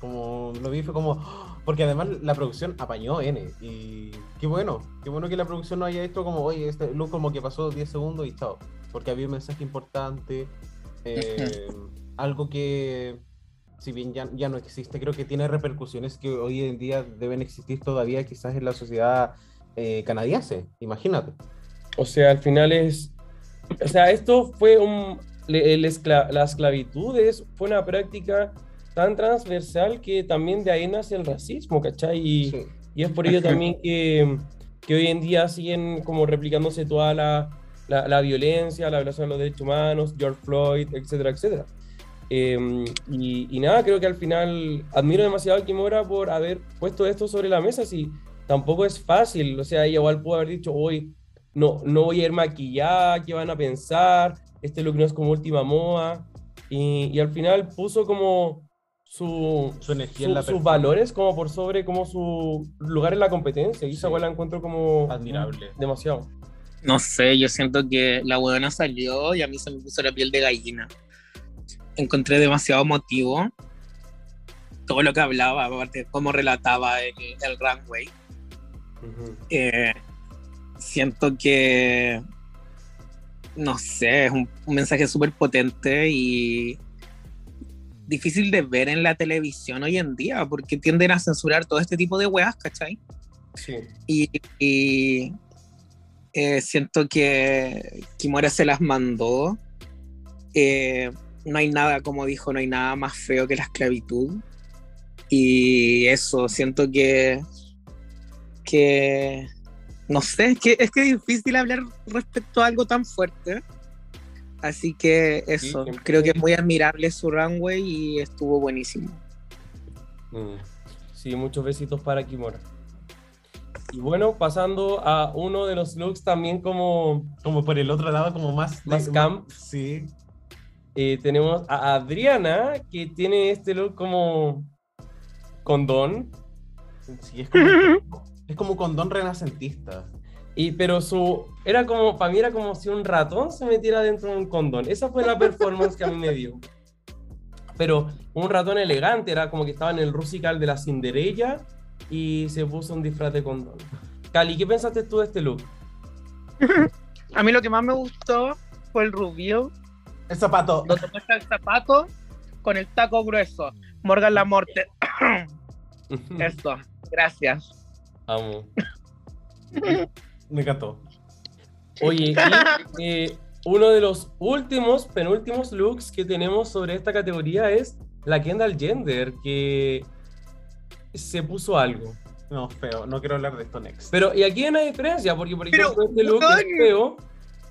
Como lo vi, fue como. ¡oh! Porque además la producción apañó N. Y qué bueno. Qué bueno que la producción no haya hecho como, oye, este look como que pasó 10 segundos y chao. Porque había un mensaje importante. eh, algo que, si bien ya, ya no existe, creo que tiene repercusiones que hoy en día deben existir todavía, quizás en la sociedad eh, canadiense. Imagínate. O sea, al final es. O sea, esto fue un. el escla- la esclavitud es, fue una práctica tan transversal que también de ahí nace el racismo, ¿cachai? Y, Sí. y es por ello también que, que hoy en día siguen como replicándose toda la, la, la violencia, la violación de los derechos humanos, George Floyd, etcétera, etcétera. Eh, y, y nada, creo que al final admiro demasiado a Kimura por haber puesto esto sobre la mesa, si tampoco es fácil, o sea, ella igual pudo haber dicho, hoy no, no voy a ir maquillada, ¿qué van a pensar? Este look no es como última moda, y, y al final puso como su, Su energía su- en la sus valores como por sobre como su lugar en la competencia, y esa Sí. igual la encuentro como Admirable. demasiado. No sé, yo siento que la buena salió y a mí se me puso la piel de gallina. Encontré demasiado motivo. Todo lo que hablaba, aparte de cómo relataba el, el runway. Eh, siento que, no sé, es un, un mensaje súper potente y difícil de ver en la televisión hoy en día, porque tienden a censurar todo este tipo de weas, ¿cachai? Sí. Y, y, eh, siento que Kimura se las mandó. Eh, no hay nada, como dijo, no hay nada más feo que la esclavitud. Y eso, siento que. Que. No sé, es que es que es difícil hablar respecto a algo tan fuerte. Así que eso, creo que es muy admirable su runway y estuvo buenísimo. Mm. Sí, muchos besitos para Kimura. Y bueno, pasando a uno de los looks también como Como por el otro lado, como más... Más camp. Sí. eh, tenemos a Adriana que tiene este look como condón, Sí, es como, (laughs) es como un condón renacentista. y, pero su era como, para mí era como si un ratón se metiera dentro de un condón. Esa fue la performance que a mí me dio. Pero un ratón elegante, era como que estaba en el rusical de la Cinderella y se puso un disfraz de condón. Cali, ¿qué pensaste tú de este look? (laughs) A mí lo que más me gustó fue el rubio, El zapato. donde muestra el zapato con el taco grueso. Morgan la Morte. (coughs) Esto, gracias. Amo. Me encantó. Oye, y, eh, uno de los últimos, penúltimos looks que tenemos sobre esta categoría es la Kendall Gender, que se puso algo. No, feo. No quiero hablar de esto next. Pero, y aquí hay una diferencia, porque por Pero, ejemplo, este look es feo.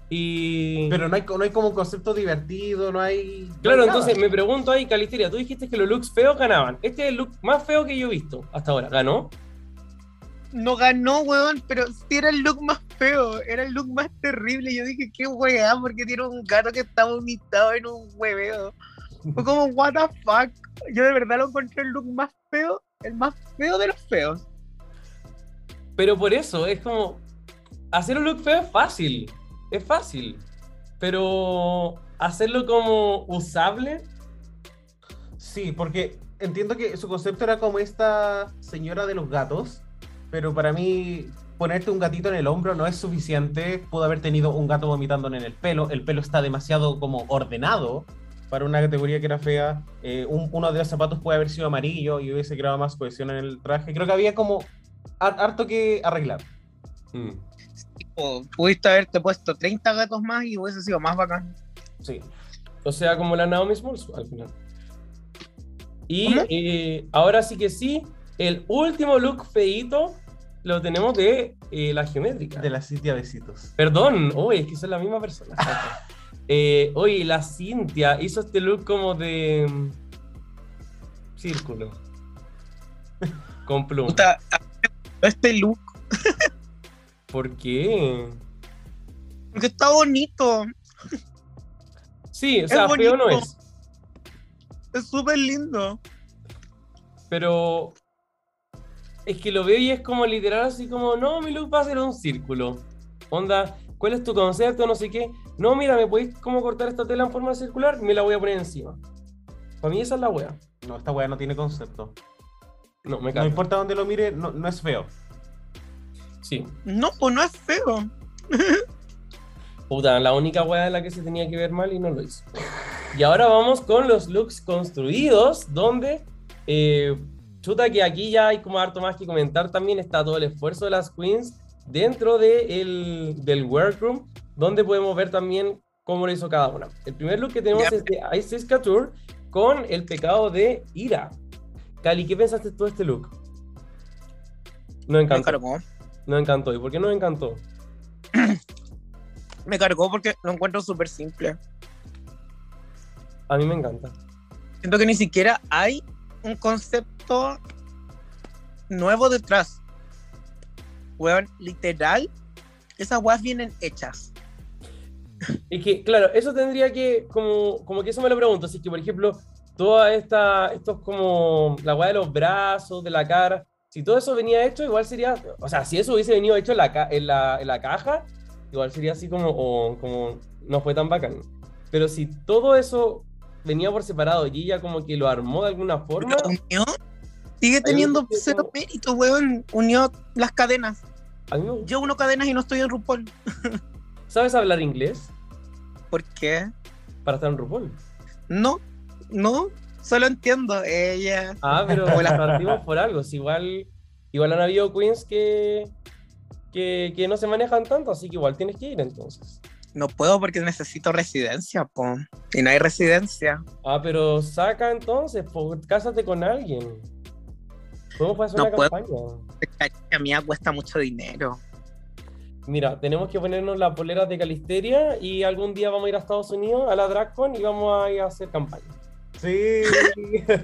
Y. Pero no hay, no hay como un concepto divertido, no hay. no claro, hay entonces me pregunto ahí, Calisteria, tú dijiste que los looks feos ganaban. Este es el look más feo que yo he visto hasta ahora. ¿Ganó? No ganó, weón, pero sí era el look más feo, era el look más terrible. Yo dije, qué weá, porque tiene un gato que está vomitado en un hueveo. Fue como, what the fuck. Yo de verdad lo encontré el look más feo, el más feo de los feos. Pero por eso, es como. Hacer un look feo es fácil. Es fácil. Pero hacerlo como usable. Sí, porque entiendo que su concepto era como esta señora de los gatos, pero para mí ponerte un gatito en el hombro no es suficiente. Pudo haber tenido un gato vomitando en el pelo. El pelo está demasiado como ordenado para una categoría que era fea. Eh, un- uno de los zapatos puede haber sido amarillo y hubiese creado más cohesión en el traje. Creo que había como har- harto que arreglar. Mm. O pudiste haberte puesto 30 gatos más y hubiese sido más bacán. Sí. O sea, como la Naomi Smalls al final. Y eh, ahora sí que sí, el último look feíto lo tenemos de eh, la geométrica. De la Cintia Besitos. Perdón, uy, es que son la misma persona. (laughs) eh, oye, la Cintia hizo este look como de mm, círculo. Con pluma. Puta, este look, ¿Por qué? porque está bonito, Sí, o Es sea, feo no es. es súper lindo. Pero es que lo veo y es como literal así como, no, mi look va a ser un círculo. Onda, ¿cuál es tu concepto? No sé qué. No, mira, ¿me podéis como cortar esta tela en forma circular? Me la voy a poner encima. Para mí esa es la wea. No, esta weá no tiene concepto. No, me No cago. importa dónde lo mire, no, no es feo. Sí. No, pues no es feo. Puta, la única wea en la que se tenía que ver mal y no lo hizo. Y ahora vamos con los looks construidos, donde, eh, chuta, que aquí ya hay como harto más que comentar también. Está todo el esfuerzo de las queens dentro de el, del workroom, donde podemos ver también cómo lo hizo cada una. El primer look que tenemos es de Isis Couture con el pecado de ira. Cali, ¿qué pensaste tú de este look? No Me encantó. cargó. No encantó. ¿Y por qué no encantó? (clears throat) Me cargó porque lo encuentro súper simple. A mí me encanta. Siento que ni siquiera hay un concepto nuevo detrás. Weón, literal, esas weas vienen hechas. (laughs) Es que, claro, eso tendría que, como, como que eso me lo pregunto, es que, por ejemplo, toda esta, estos como, la weá de los brazos, de la cara, si todo eso venía hecho, igual sería, o sea, si eso hubiese venido hecho en la, en la, en la caja, igual sería así como, o como, no fue tan bacán. Pero si todo eso venía por separado y ella como que lo armó de alguna forma, Lo unió, sigue teniendo cero como- mérito, weón. Unió las cadenas. me. Yo uno cadenas y no estoy en RuPaul. (laughs) ¿Sabes hablar inglés ¿Por qué? para estar en RuPaul? No, no, solo entiendo. Ella. Ah, pero (laughs) partimos por algo. si igual, igual han habido queens que, que, que no se manejan tanto, así que igual tienes que ir entonces. No puedo porque necesito residencia, po. Y no hay residencia. Ah, pero saca entonces, po, cásate con alguien. Podemos hacer No una puedo. campaña. La chica mía cuesta mucho dinero. Mira, tenemos que ponernos las poleras de Calisteria y algún día vamos a ir a Estados Unidos a la DragCon y vamos a ir a hacer campaña. Sí. (laughs)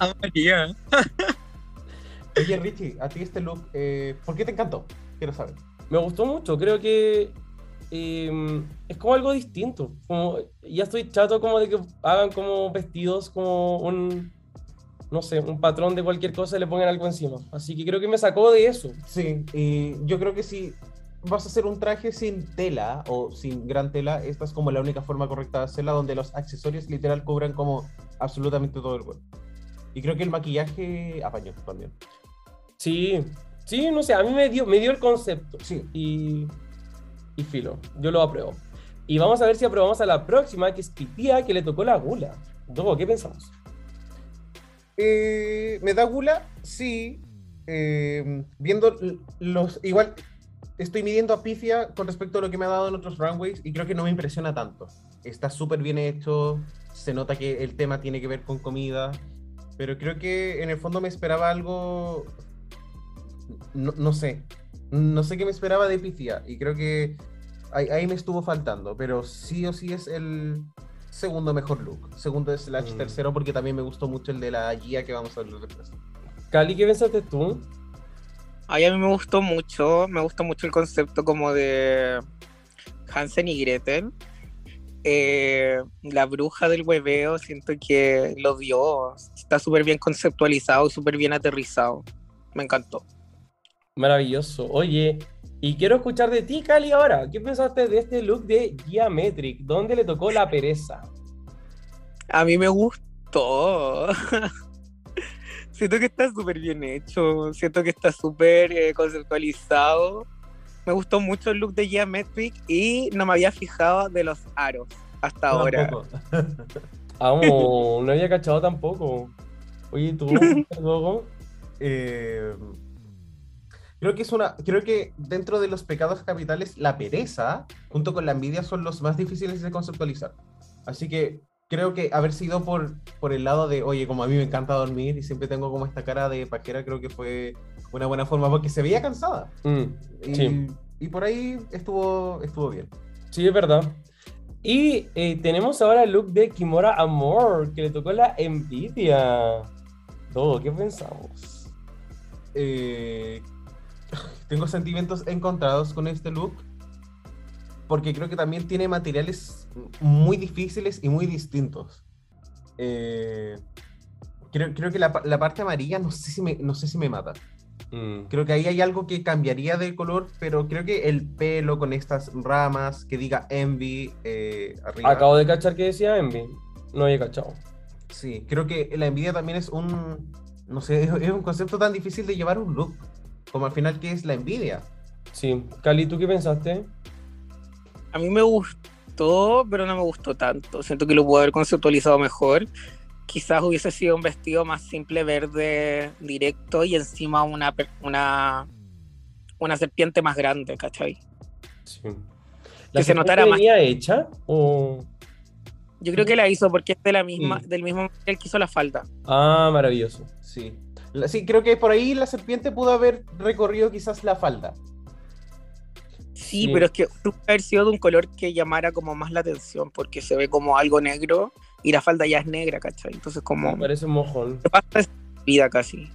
Ah, María. Oye, Richie, a ti este look, eh, ¿por qué te encantó? Quiero saber. Me gustó mucho, creo que eh, es como algo distinto. Como, ya estoy chato como de que hagan como vestidos como un, no sé, un patrón de cualquier cosa y le pongan algo encima. Así que creo que me sacó de eso. Sí, y yo creo que si vas a hacer un traje sin tela o sin gran tela, esta es como la única forma correcta de hacerla, donde los accesorios literal cubran como absolutamente todo el cuerpo. Y creo que el maquillaje apañó también. Sí, sí, no sé, a mí me dio, me dio el concepto. Sí. Y, y filo, yo lo apruebo. Y vamos a ver si aprobamos a la próxima, que es Pipía, que le tocó la gula. Dogo, ¿qué pensamos? Eh, ¿Me da gula? Sí. Eh, viendo los. Igual estoy midiendo a Pifia con respecto a lo que me ha dado en otros runways y creo que no me impresiona tanto. Está súper bien hecho. Se nota que el tema tiene que ver con comida. Pero creo que en el fondo me esperaba algo. No, no sé. No sé qué me esperaba de Pifia. Y creo que ahí, ahí me estuvo faltando. Pero sí o sí es el segundo mejor look. Segundo slash Mm. tercero porque también me gustó mucho el de la guía que vamos a ver después. Cali, ¿qué pensaste tú? Ay, a mí me gustó mucho, me gustó mucho el concepto como de Hansen y Gretel. eh, la bruja del hueveo, siento que lo dio. Está súper bien conceptualizado, súper bien aterrizado. Me encantó. Maravilloso. Oye, y quiero escuchar de ti, Cali, ahora. ¿Qué pensaste de este look de Geometric? ¿Dónde le tocó la pereza? A mí me gustó. (laughs) Siento que está súper bien hecho. Siento que está súper eh, conceptualizado. Me gustó mucho el look de Geometric y no me había fijado de los aros hasta ahora. (laughs) Vamos, no había cachado tampoco. Oye, ¿tú, (laughs) Gogo? Eh, creo que es una. Creo que dentro de los pecados capitales, la pereza, junto con la envidia, son los más difíciles de conceptualizar. Así que creo que haber sido por, por el lado de, oye, como a mí me encanta dormir y siempre tengo como esta cara de pajera, creo que fue una buena forma porque se veía cansada. Mm, Y, Sí. y por ahí estuvo, estuvo bien. sí, es verdad. Y eh, tenemos ahora el look de Kimora Amor, que le tocó la envidia. Todo, ¿qué pensamos? Eh, tengo sentimientos encontrados con este look. Porque creo que también tiene materiales muy difíciles y muy distintos. Eh, creo, creo que la, la parte amarilla no sé si me, no sé si me mata. Mm, Creo que ahí hay algo que cambiaría de color, pero creo que el pelo con estas ramas, que diga Envy eh, arriba. Acabo de cachar que decía Envy. No había cachado. Sí, creo que la envidia también es un, no sé, es, (laughs) es un concepto tan difícil de llevar un look, como al final que es la envidia. Sí. Cali, ¿tú qué pensaste? A mí me gustó, pero no me gustó tanto. Siento que lo puedo haber conceptualizado mejor. Quizás hubiese sido un vestido más simple, verde, directo y encima una, una, una serpiente más grande, ¿cachai? Sí. Que se notara más. venía hecha? O... Yo creo que la hizo porque es de la misma, Sí. del mismo material que hizo la falda. Ah, maravilloso. Sí. Sí, creo que por ahí la serpiente pudo haber recorrido quizás la falda. Sí, Sí. pero es que tuvo que haber sido de un color que llamara como más la atención, porque se ve como algo negro y la falda ya es negra, ¿cachai? Entonces como Me parece un mojón. pasa esa vida casi.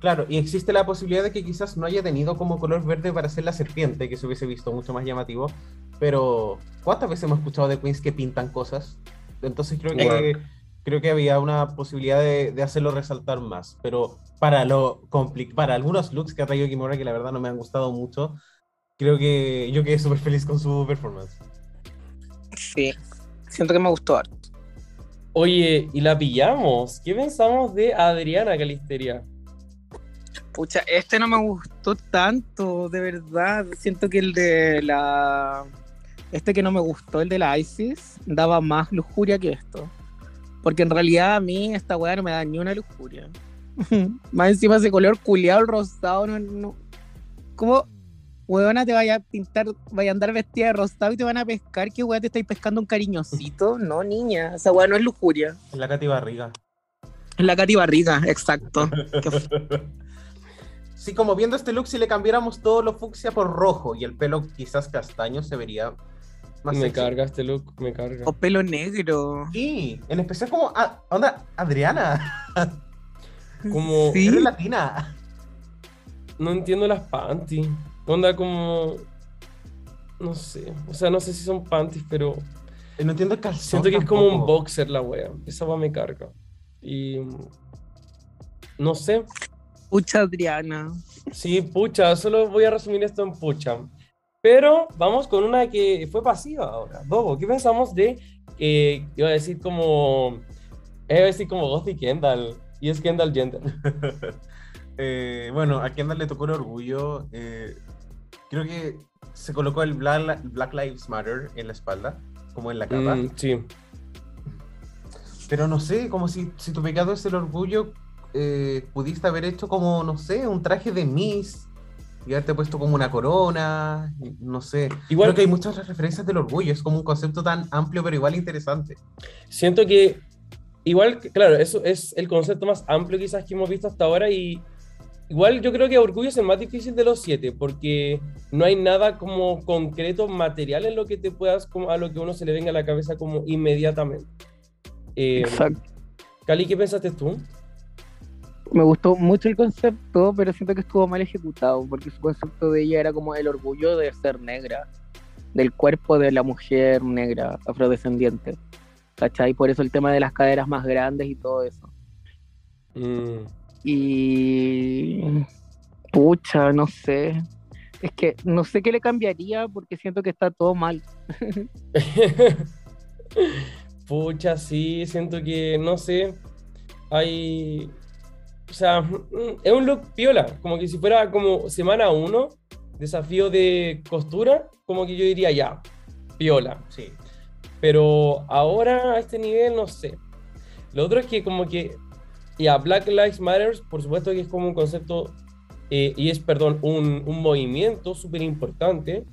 Claro, y existe la posibilidad de que quizás no haya tenido como color verde para hacer la serpiente, que se hubiese visto mucho más llamativo. Pero, ¿cuántas veces hemos escuchado de queens que pintan cosas? Entonces creo que, Igual. creo que había una posibilidad de, de hacerlo resaltar más. Pero para, lo compli- para algunos looks que ha traído Kimura, que la verdad no me han gustado mucho, creo que yo quedé súper feliz con su performance. Sí, siento que me gustó harto. Oye, y la pillamos. ¿Qué pensamos de Adriana Calisteria? Pucha, este no me gustó tanto, de verdad. Siento que el de la. Este que no me gustó, el de la ISIS, daba más lujuria que esto. Porque en realidad a mí esta weá no me da ni una lujuria. Más encima ese color culiado, el rosado, no. no. ¿Cómo, weona, te vaya a pintar, vaya a andar vestida de rosado y te van a pescar? ¿Qué weá te estáis pescando un cariñosito? No, niña, esa weá no es lujuria. Es la Katy Barriga. Es la Katy Barriga, exacto. (laughs) Sí, como viendo este look, si le cambiáramos todo lo fucsia por rojo y el pelo quizás castaño, se vería más me sexy. carga este look, me carga. o pelo negro. Sí, en especial como, ah, onda, Adriana, (laughs) Como- (laughs) Sí. eres latina. No entiendo las panties. Onda como. No sé. O sea, no sé si son panties, pero Eh, No entiendo el calzón siento que es como un boxer la wea. Esa va me carga. Y. No sé. Pucha Adriana. Sí, pucha, solo voy a resumir esto en pucha. Pero vamos con una que fue pasiva ahora. Dogo, ¿qué pensamos de. eh, iba a decir como. Iba a decir como Gothy Kendall. Y es Kendall Jenner. (laughs) Eh, bueno, a Kendall le tocó el orgullo. eh, creo que se colocó el Black, Black Lives Matter en la espalda, como en la capa. Mm, sí. Pero no sé, como si, si tu pecado es el orgullo, eh, pudiste haber hecho como, no sé, un traje de Miss y haberte puesto como una corona, no sé. Igual Creo que hay muchas referencias del orgullo, es como un concepto tan amplio pero igual interesante. siento que igual, claro, eso es el concepto más amplio quizás que hemos visto hasta ahora y igual yo creo que Orgullo es el más difícil de los siete porque no hay nada como concreto, material en lo que te puedas, como a lo que uno se le venga a la cabeza como inmediatamente. Eh, Exacto. Cali, ¿qué pensaste tú? Me gustó mucho el concepto, pero siento que estuvo mal ejecutado, porque su concepto de ella era como el orgullo de ser negra. del cuerpo de la mujer negra afrodescendiente. ¿Cachai? Por eso el tema de las caderas más grandes y todo eso. Mm. Y. Pucha, no sé. Es que no sé qué le cambiaría porque siento que está todo mal. (laughs) Pucha, sí, siento que, no sé, hay... O sea, mm, es un look piola, como que si fuera como semana uno, desafío de costura, como que yo diría ya, piola. Sí. Pero ahora a este nivel, no sé. Lo otro es que como que, ya, Black Lives Matter, por supuesto que es como un concepto, eh, y es, perdón, un, un movimiento súper importante,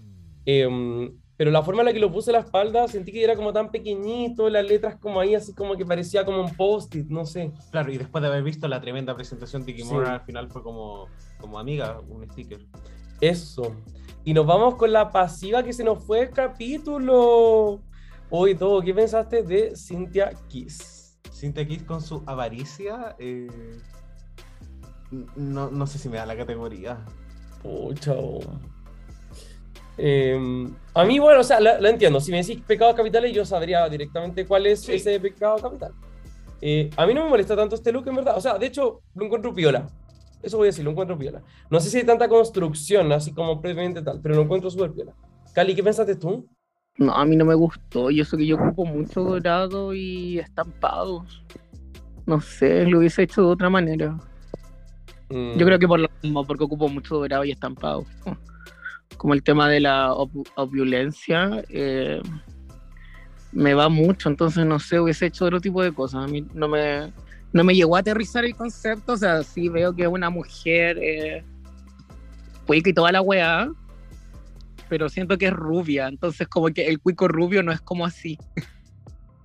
em, pero la forma en la que lo puse a la espalda, sentí que era como tan pequeñito, las letras como ahí, así como que parecía como un post-it, no sé. Claro, y después de haber visto la tremenda presentación de Kimura, Sí. al final fue como, como amiga, un sticker. Eso. Y nos vamos con la pasiva que se nos fue el capítulo. Hoy todo, ¿qué pensaste de Cynthia Kiss? Cynthia Kiss con su avaricia, eh, no, no sé si me da la categoría. Pucha. oh. Em, a mí, bueno, o sea, la, la entiendo. Si me decís pecados capitales, yo sabría directamente cuál es Sí. ese pecado capital. Eh, a mí no me molesta tanto este look, en verdad. O sea, de hecho, lo encuentro piola. Eso voy a decir, lo encuentro piola. No sé si hay tanta construcción, así como previamente tal, pero lo encuentro súper piola. Cali, ¿qué pensaste tú? No, a mí no me gustó. Y eso que yo ocupo mucho dorado y estampados. No sé, lo hubiese hecho de otra manera. Mm, Yo creo que por lo mismo, porque ocupo mucho dorado y estampado. (laughs) Como el tema de la opu- opulencia, eh, me va mucho, entonces no sé, hubiese hecho otro tipo de cosas. A mí no me, no me llegó a aterrizar el concepto, o sea, sí veo que una mujer, eh, cuica y toda la weá, pero siento que es rubia, entonces como que el cuico rubio no es como así.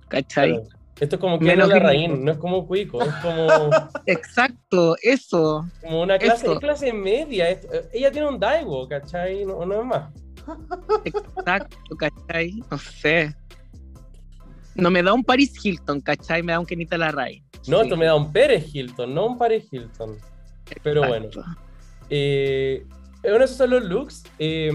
¿Cachai? claro. Esto es como que Menos la raíz, no es como cuico, es como, (laughs) Exacto, eso. como una clase, Eso. es clase media. es- eh, ella tiene un daigo, ¿cachai? No, no es más. Exacto, ¿cachai? No sé. No me da un Paris Hilton, ¿cachai? Me da un Kenita Larray. No, Sí. esto me da un Pérez Hilton, no un Paris Hilton. Pero bueno. Eh, bueno, esos son los looks. Eh,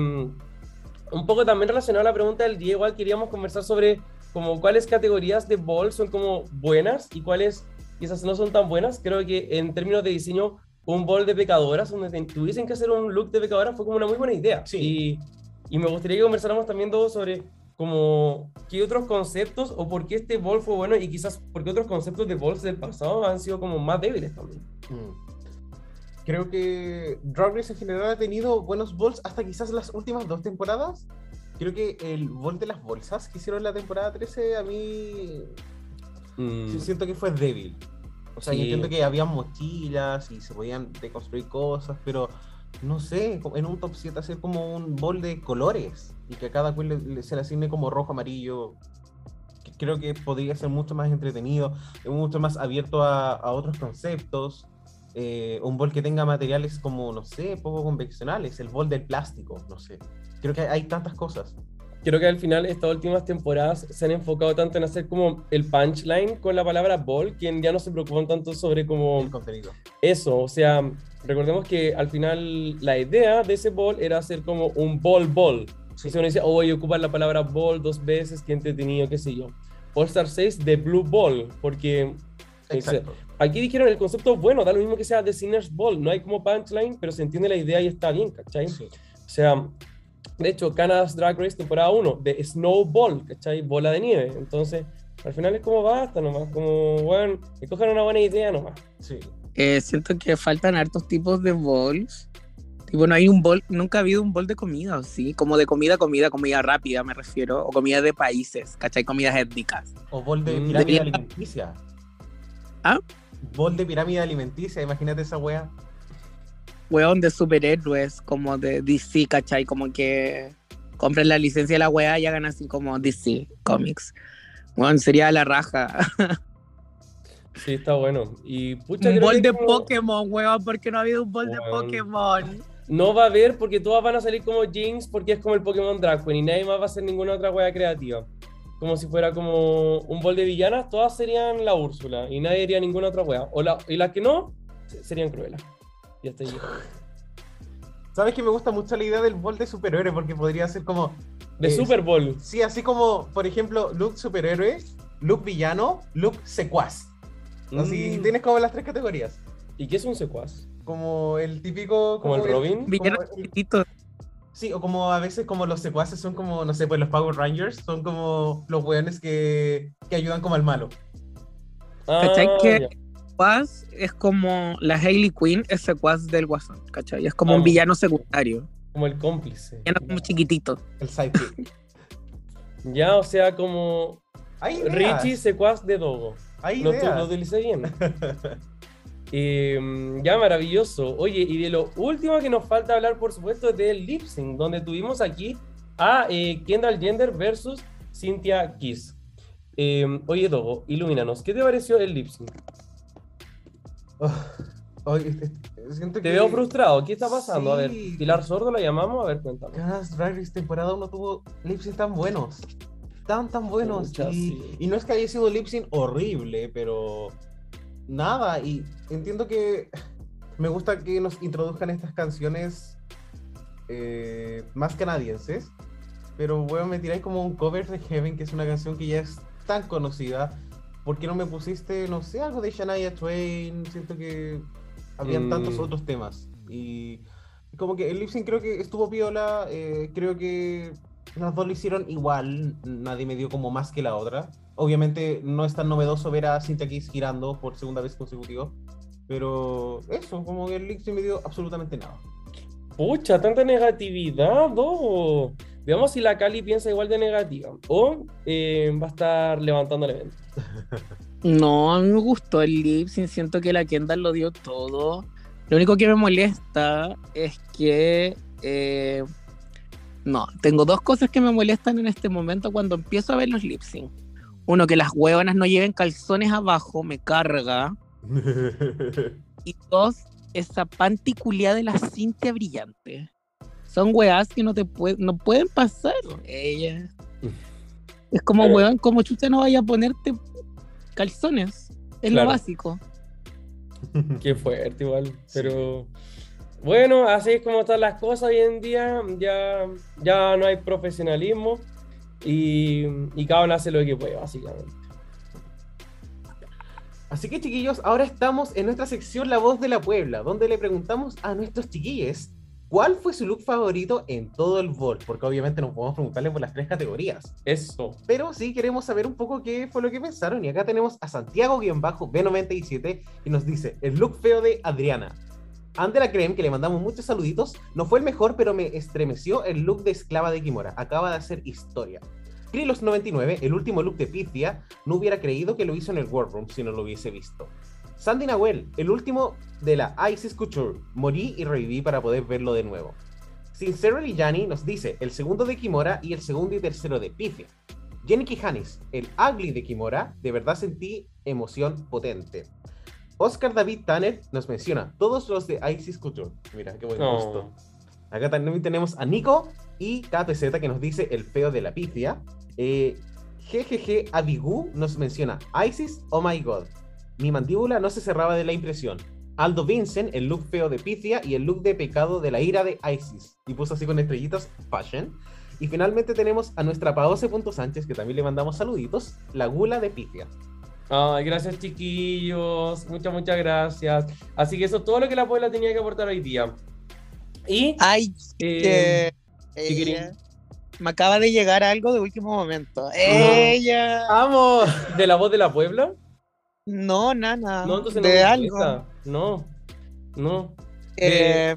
un poco también relacionado a la pregunta del día, igual queríamos conversar sobre como cuáles categorías de ball son como buenas y cuáles quizás no son tan buenas. Creo que en términos de diseño, un ball de pecadoras, donde tuviesen que hacer un look de pecadora, fue como una muy buena idea. Sí. Y, y me gustaría que conversáramos también todos sobre como qué otros conceptos o por qué este ball fue bueno y quizás por qué otros conceptos de balls del pasado han sido como más débiles también. Mm. Creo que Drag Race en general ha tenido buenos balls hasta quizás las últimas dos temporadas. Creo que el ball de las bolsas que hicieron la temporada 13 a mí Mm. sí siento que fue débil. O sea, Sí. yo entiendo que había mochilas y se podían deconstruir cosas, pero no sé, en un top 7 hacer como un bol de colores y que a cada cual le- le- se le asigne como rojo, amarillo. Creo que podría ser mucho más entretenido, mucho más abierto a, a otros conceptos. Eh, un bol que tenga materiales como, no sé, poco convencionales, el bol del plástico, no sé. Creo que hay tantas cosas. Creo que al final estas últimas temporadas se han enfocado tanto en hacer como el punchline con la palabra ball, que ya no se preocupan tanto sobre como El contenido. eso. O sea, recordemos que al final la idea de ese ball era hacer como un ball ball. Sí. Si uno dice, oh, voy a ocupar la palabra ball dos veces, qué entretenido, qué sé yo. All Star 6 de Blue Ball, porque Exacto. Aquí dijeron el concepto bueno, da lo mismo que sea de Sinner's Ball, no hay como punchline, pero se entiende la idea y está bien, ¿cachai? Sí. O sea, de hecho, Canada's Drag Race temporada 1 de Snowball, ¿cachai? Bola de nieve. Entonces, al final es como basta nomás, como, bueno, que cojan una buena idea nomás. Sí. Eh, siento que faltan hartos tipos de bowls. Tipo, no hay un bol, nunca ha habido un bol de comida, ¿o ¿sí? Como de comida, comida, comida rápida, me refiero. O comida de países, ¿cachai? Comidas étnicas. O bol de Mm. pirámide Debería- alimenticia. ¿Ah? Bol de pirámide alimenticia, imagínate esa wea. Weón de superhéroes, como de DC, ¿cachai? Como que compren la licencia de la weá y hagan así como DC Comics. Weón, sería la raja. (laughs) Sí, está bueno. Y pucha, un bol de como- Pokémon, weón, porque no ha habido un bol de. Pokémon. No va a haber porque todas van a salir como Jinx porque es como el Pokémon Drag Queen y nadie más va a hacer ninguna otra wea creativa. Como si fuera como un bol de villanas, todas serían la Úrsula y nadie haría ninguna otra wea. O la, y las que no, se- serían cruelas. Ya está ahí. ¿Sabes que me gusta mucho la idea del Ball de superhéroe? Porque podría ser como. De eh, Super Bowl. Sí, así como, por ejemplo, Luke superhéroe, Luke villano, Luke secuaz. Así Mm. tienes como las tres categorías. ¿Y qué es un secuaz? Como el típico. ¿Como el Robin? Villano como el- chiquitito. Sí, o como a veces como los secuaces son como, no sé, pues los Power Rangers son como los weones que, que ayudan como al malo. ¿Cachai Ah, que-. Secuaz es como la Hailey Quinn es secuaz del Guasón, ¿cachai? Es como un Vamos. villano secundario. Como el cómplice. Villano como chiquitito. El sidekick. (laughs) Ya, o sea, como Richie secuaz de Dogo. hay Lo, lo utilicé bien. (laughs) Eh, ya, maravilloso. Oye, y de lo último que nos falta hablar, por supuesto, es del lip sync, donde tuvimos aquí a eh, Kendall Jenner versus Cynthia Kiss. Eh, oye, Dogo, ilumínanos. ¿Qué te pareció el lip sync? Oh, este- Te veo frustrado. ¿Qué está pasando? A ver. Pilar Sordo la llamamos. A ver, cuéntame. Canada's Drag Race temporada 1 tuvo lip sync tan buenos. Tan, tan buenos. Y, sí. y no es que haya sido lip sync horrible, pero nada. Y entiendo que me gusta que nos introduzcan estas canciones eh, más canadienses. Pero bueno, me tiráis como un cover de Heaven, que es una canción que ya es tan conocida. ¿Por qué no me pusiste, no sé, algo de Shania Twain? Siento que habían Mm. tantos otros temas. Y como que el lip creo que estuvo piola. eh, creo que las dos lo hicieron igual. Nadie me dio como más que la otra. Obviamente no es tan novedoso ver a Cynthia Kiss girando por segunda vez consecutiva. Pero eso, como que el lip sync me dio absolutamente nada. Pucha, tanta negatividad, Dogo. Veamos si la Cali piensa igual de negativa. O eh, va a estar levantando el evento. (laughs) No, a mí me gustó el lip sync, siento que la Kendall lo dio todo. Lo único que me molesta es que... eh, no, tengo dos cosas que me molestan en este momento cuando empiezo a ver los lip sync. Uno, que las huevonas no lleven calzones abajo, me carga. (laughs) Y dos, esa panticulía de la cintia brillante. Son weas que no te pue- no pueden pasar. Ella. (laughs) Es como, weón, como chucha no vaya a ponerte calzones. Es Claro. lo básico. (laughs) Qué fuerte igual, pero bueno, así es como están las cosas hoy en día, ya, ya no hay profesionalismo y, y cada uno hace lo que puede, básicamente. Así que chiquillos, ahora estamos en nuestra sección La Voz de la Puebla, donde le preguntamos a nuestros chiquillos cuál fue su look favorito en todo el Vol, porque obviamente no podemos preguntarle por las tres categorías, Eso. pero sí queremos saber un poco qué fue lo que pensaron y acá tenemos a Santiago-B97 y nos dice el look feo de Adriana. Andela Creme, que le mandamos muchos saluditos, no fue el mejor, pero me estremeció el look de esclava de Kimora. Acaba de hacer historia. Krilos99, el último look de Pifia, no hubiera creído que lo hizo en el War Room si no lo hubiese visto. Sandy Nahuel, el último de la Isis Couture, morí y reviví para poder verlo de nuevo. Sincerely Yanni nos dice el segundo de Kimora y el segundo y tercero de Pifia. Jenny Kijanis, el ugly de Kimora, de verdad sentí emoción potente. Oscar David Tanner nos menciona todos los de Isis Couture. Mira, qué buen gusto. Acá también tenemos a Nico y KPZ que nos dice el feo de la pifia. Eh, GGG Abigu nos menciona Isis, oh my god. Mi mandíbula no se cerraba de la impresión. Aldo Vincent, el look feo de pifia y el look de pecado de la ira de Isis. Y puso así con estrellitas, fashion. Y finalmente tenemos a nuestra Paose Sánchez, que también le mandamos saluditos, la gula de pifia. Ay, gracias chiquillos, muchas, muchas gracias. Así que eso es todo lo que la Puebla tenía que aportar hoy día. Y Ay, eh, ella- me acaba de llegar algo de último momento. Ella. ¡Vamos! de la voz de la Puebla. No, nana. No, entonces no de algo. No, no. Eh,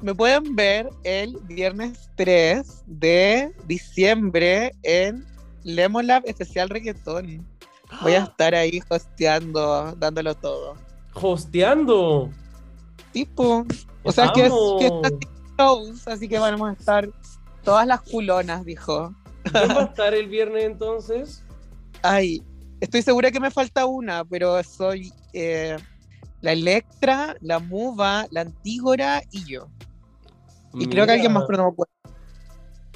me pueden ver el viernes 3 de diciembre en Lemon Lab Especial Reggaetón. Voy a estar ahí hosteando, dándolo todo. Hosteando. Tipo, o sea, que es fiesta sin shows, así que vamos a estar todas las culonas, dijo. ¿Quién va a estar el viernes entonces? Ay, estoy segura que me falta una, pero soy eh, la Electra, la Muva, la Antígora y yo. Y creo que alguien más, pero no me acuerdo.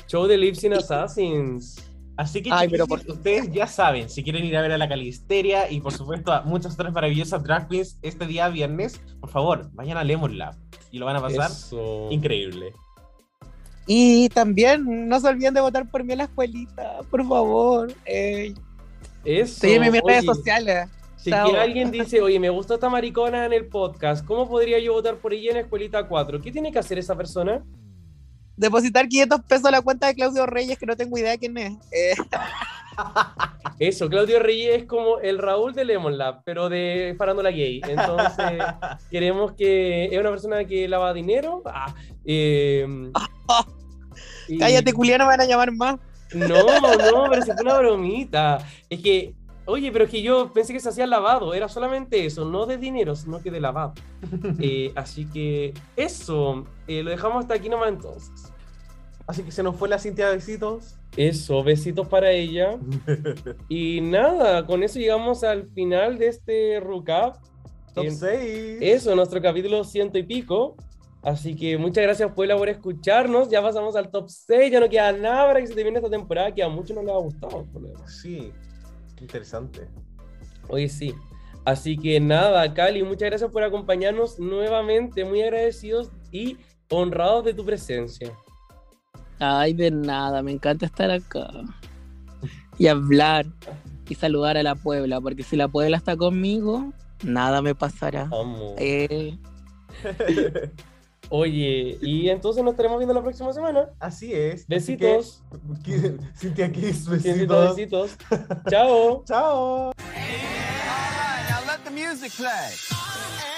Show de Lips in Assassins. Así que Ay, pero por- ustedes ya saben, si quieren ir a ver a la Calisteria y por supuesto a muchas otras maravillosas drag queens este día viernes, por favor, vayan a Lemon Lab y lo van a pasar Eso. increíble. Y también no se olviden de votar por mí en la escuelita, por favor. Eh, Eso. sígueme en mis redes sociales. Si alguien dice, oye, me gustó esta maricona en el podcast, ¿cómo podría yo votar por ella en Escuelita 4? ¿Qué tiene que hacer esa persona? Depositar 500 pesos a la cuenta de Claudio Reyes, que no tengo idea quién es. Eh, (laughs) Eso, Claudio Reyes es como el Raúl de Lemon Lab, pero de farándula gay. Entonces, (laughs) queremos que es una persona que lava dinero. Ah, (laughs) eh, y- Cállate, me van a llamar más. No, no, pero fue una bromita. Es que, oye, pero es que yo pensé que se hacía lavado. Era solamente eso, no de dinero, sino que de lavado. (laughs) Eh, así que eso, eh, lo dejamos hasta aquí nomás entonces. Así que se nos fue la Cintia Besitos. Eso, besitos para ella. (laughs) Y nada, con eso llegamos al final de este recap. Top Eh, 6. Eso, nuestro capítulo ciento y pico. Así que muchas gracias Puebla por escucharnos. Ya pasamos al top 6, ya no queda nada para que se termine esta temporada que a muchos no les ha gustado. por lo interesante. Oye, sí. Así que nada, Cali, muchas gracias por acompañarnos nuevamente. Muy agradecidos y honrados de tu presencia. Ay, de nada, me encanta estar acá. Y hablar y saludar a la Puebla, porque si la Puebla está conmigo, nada me pasará. Amo. Eh, (laughs) Oye, y entonces nos estaremos viendo la próxima semana. Así es. Besitos. que- (laughs) Cintia Kiss, Besitos, besitos. besitos. Chao. (laughs) Chao. Now let the music play.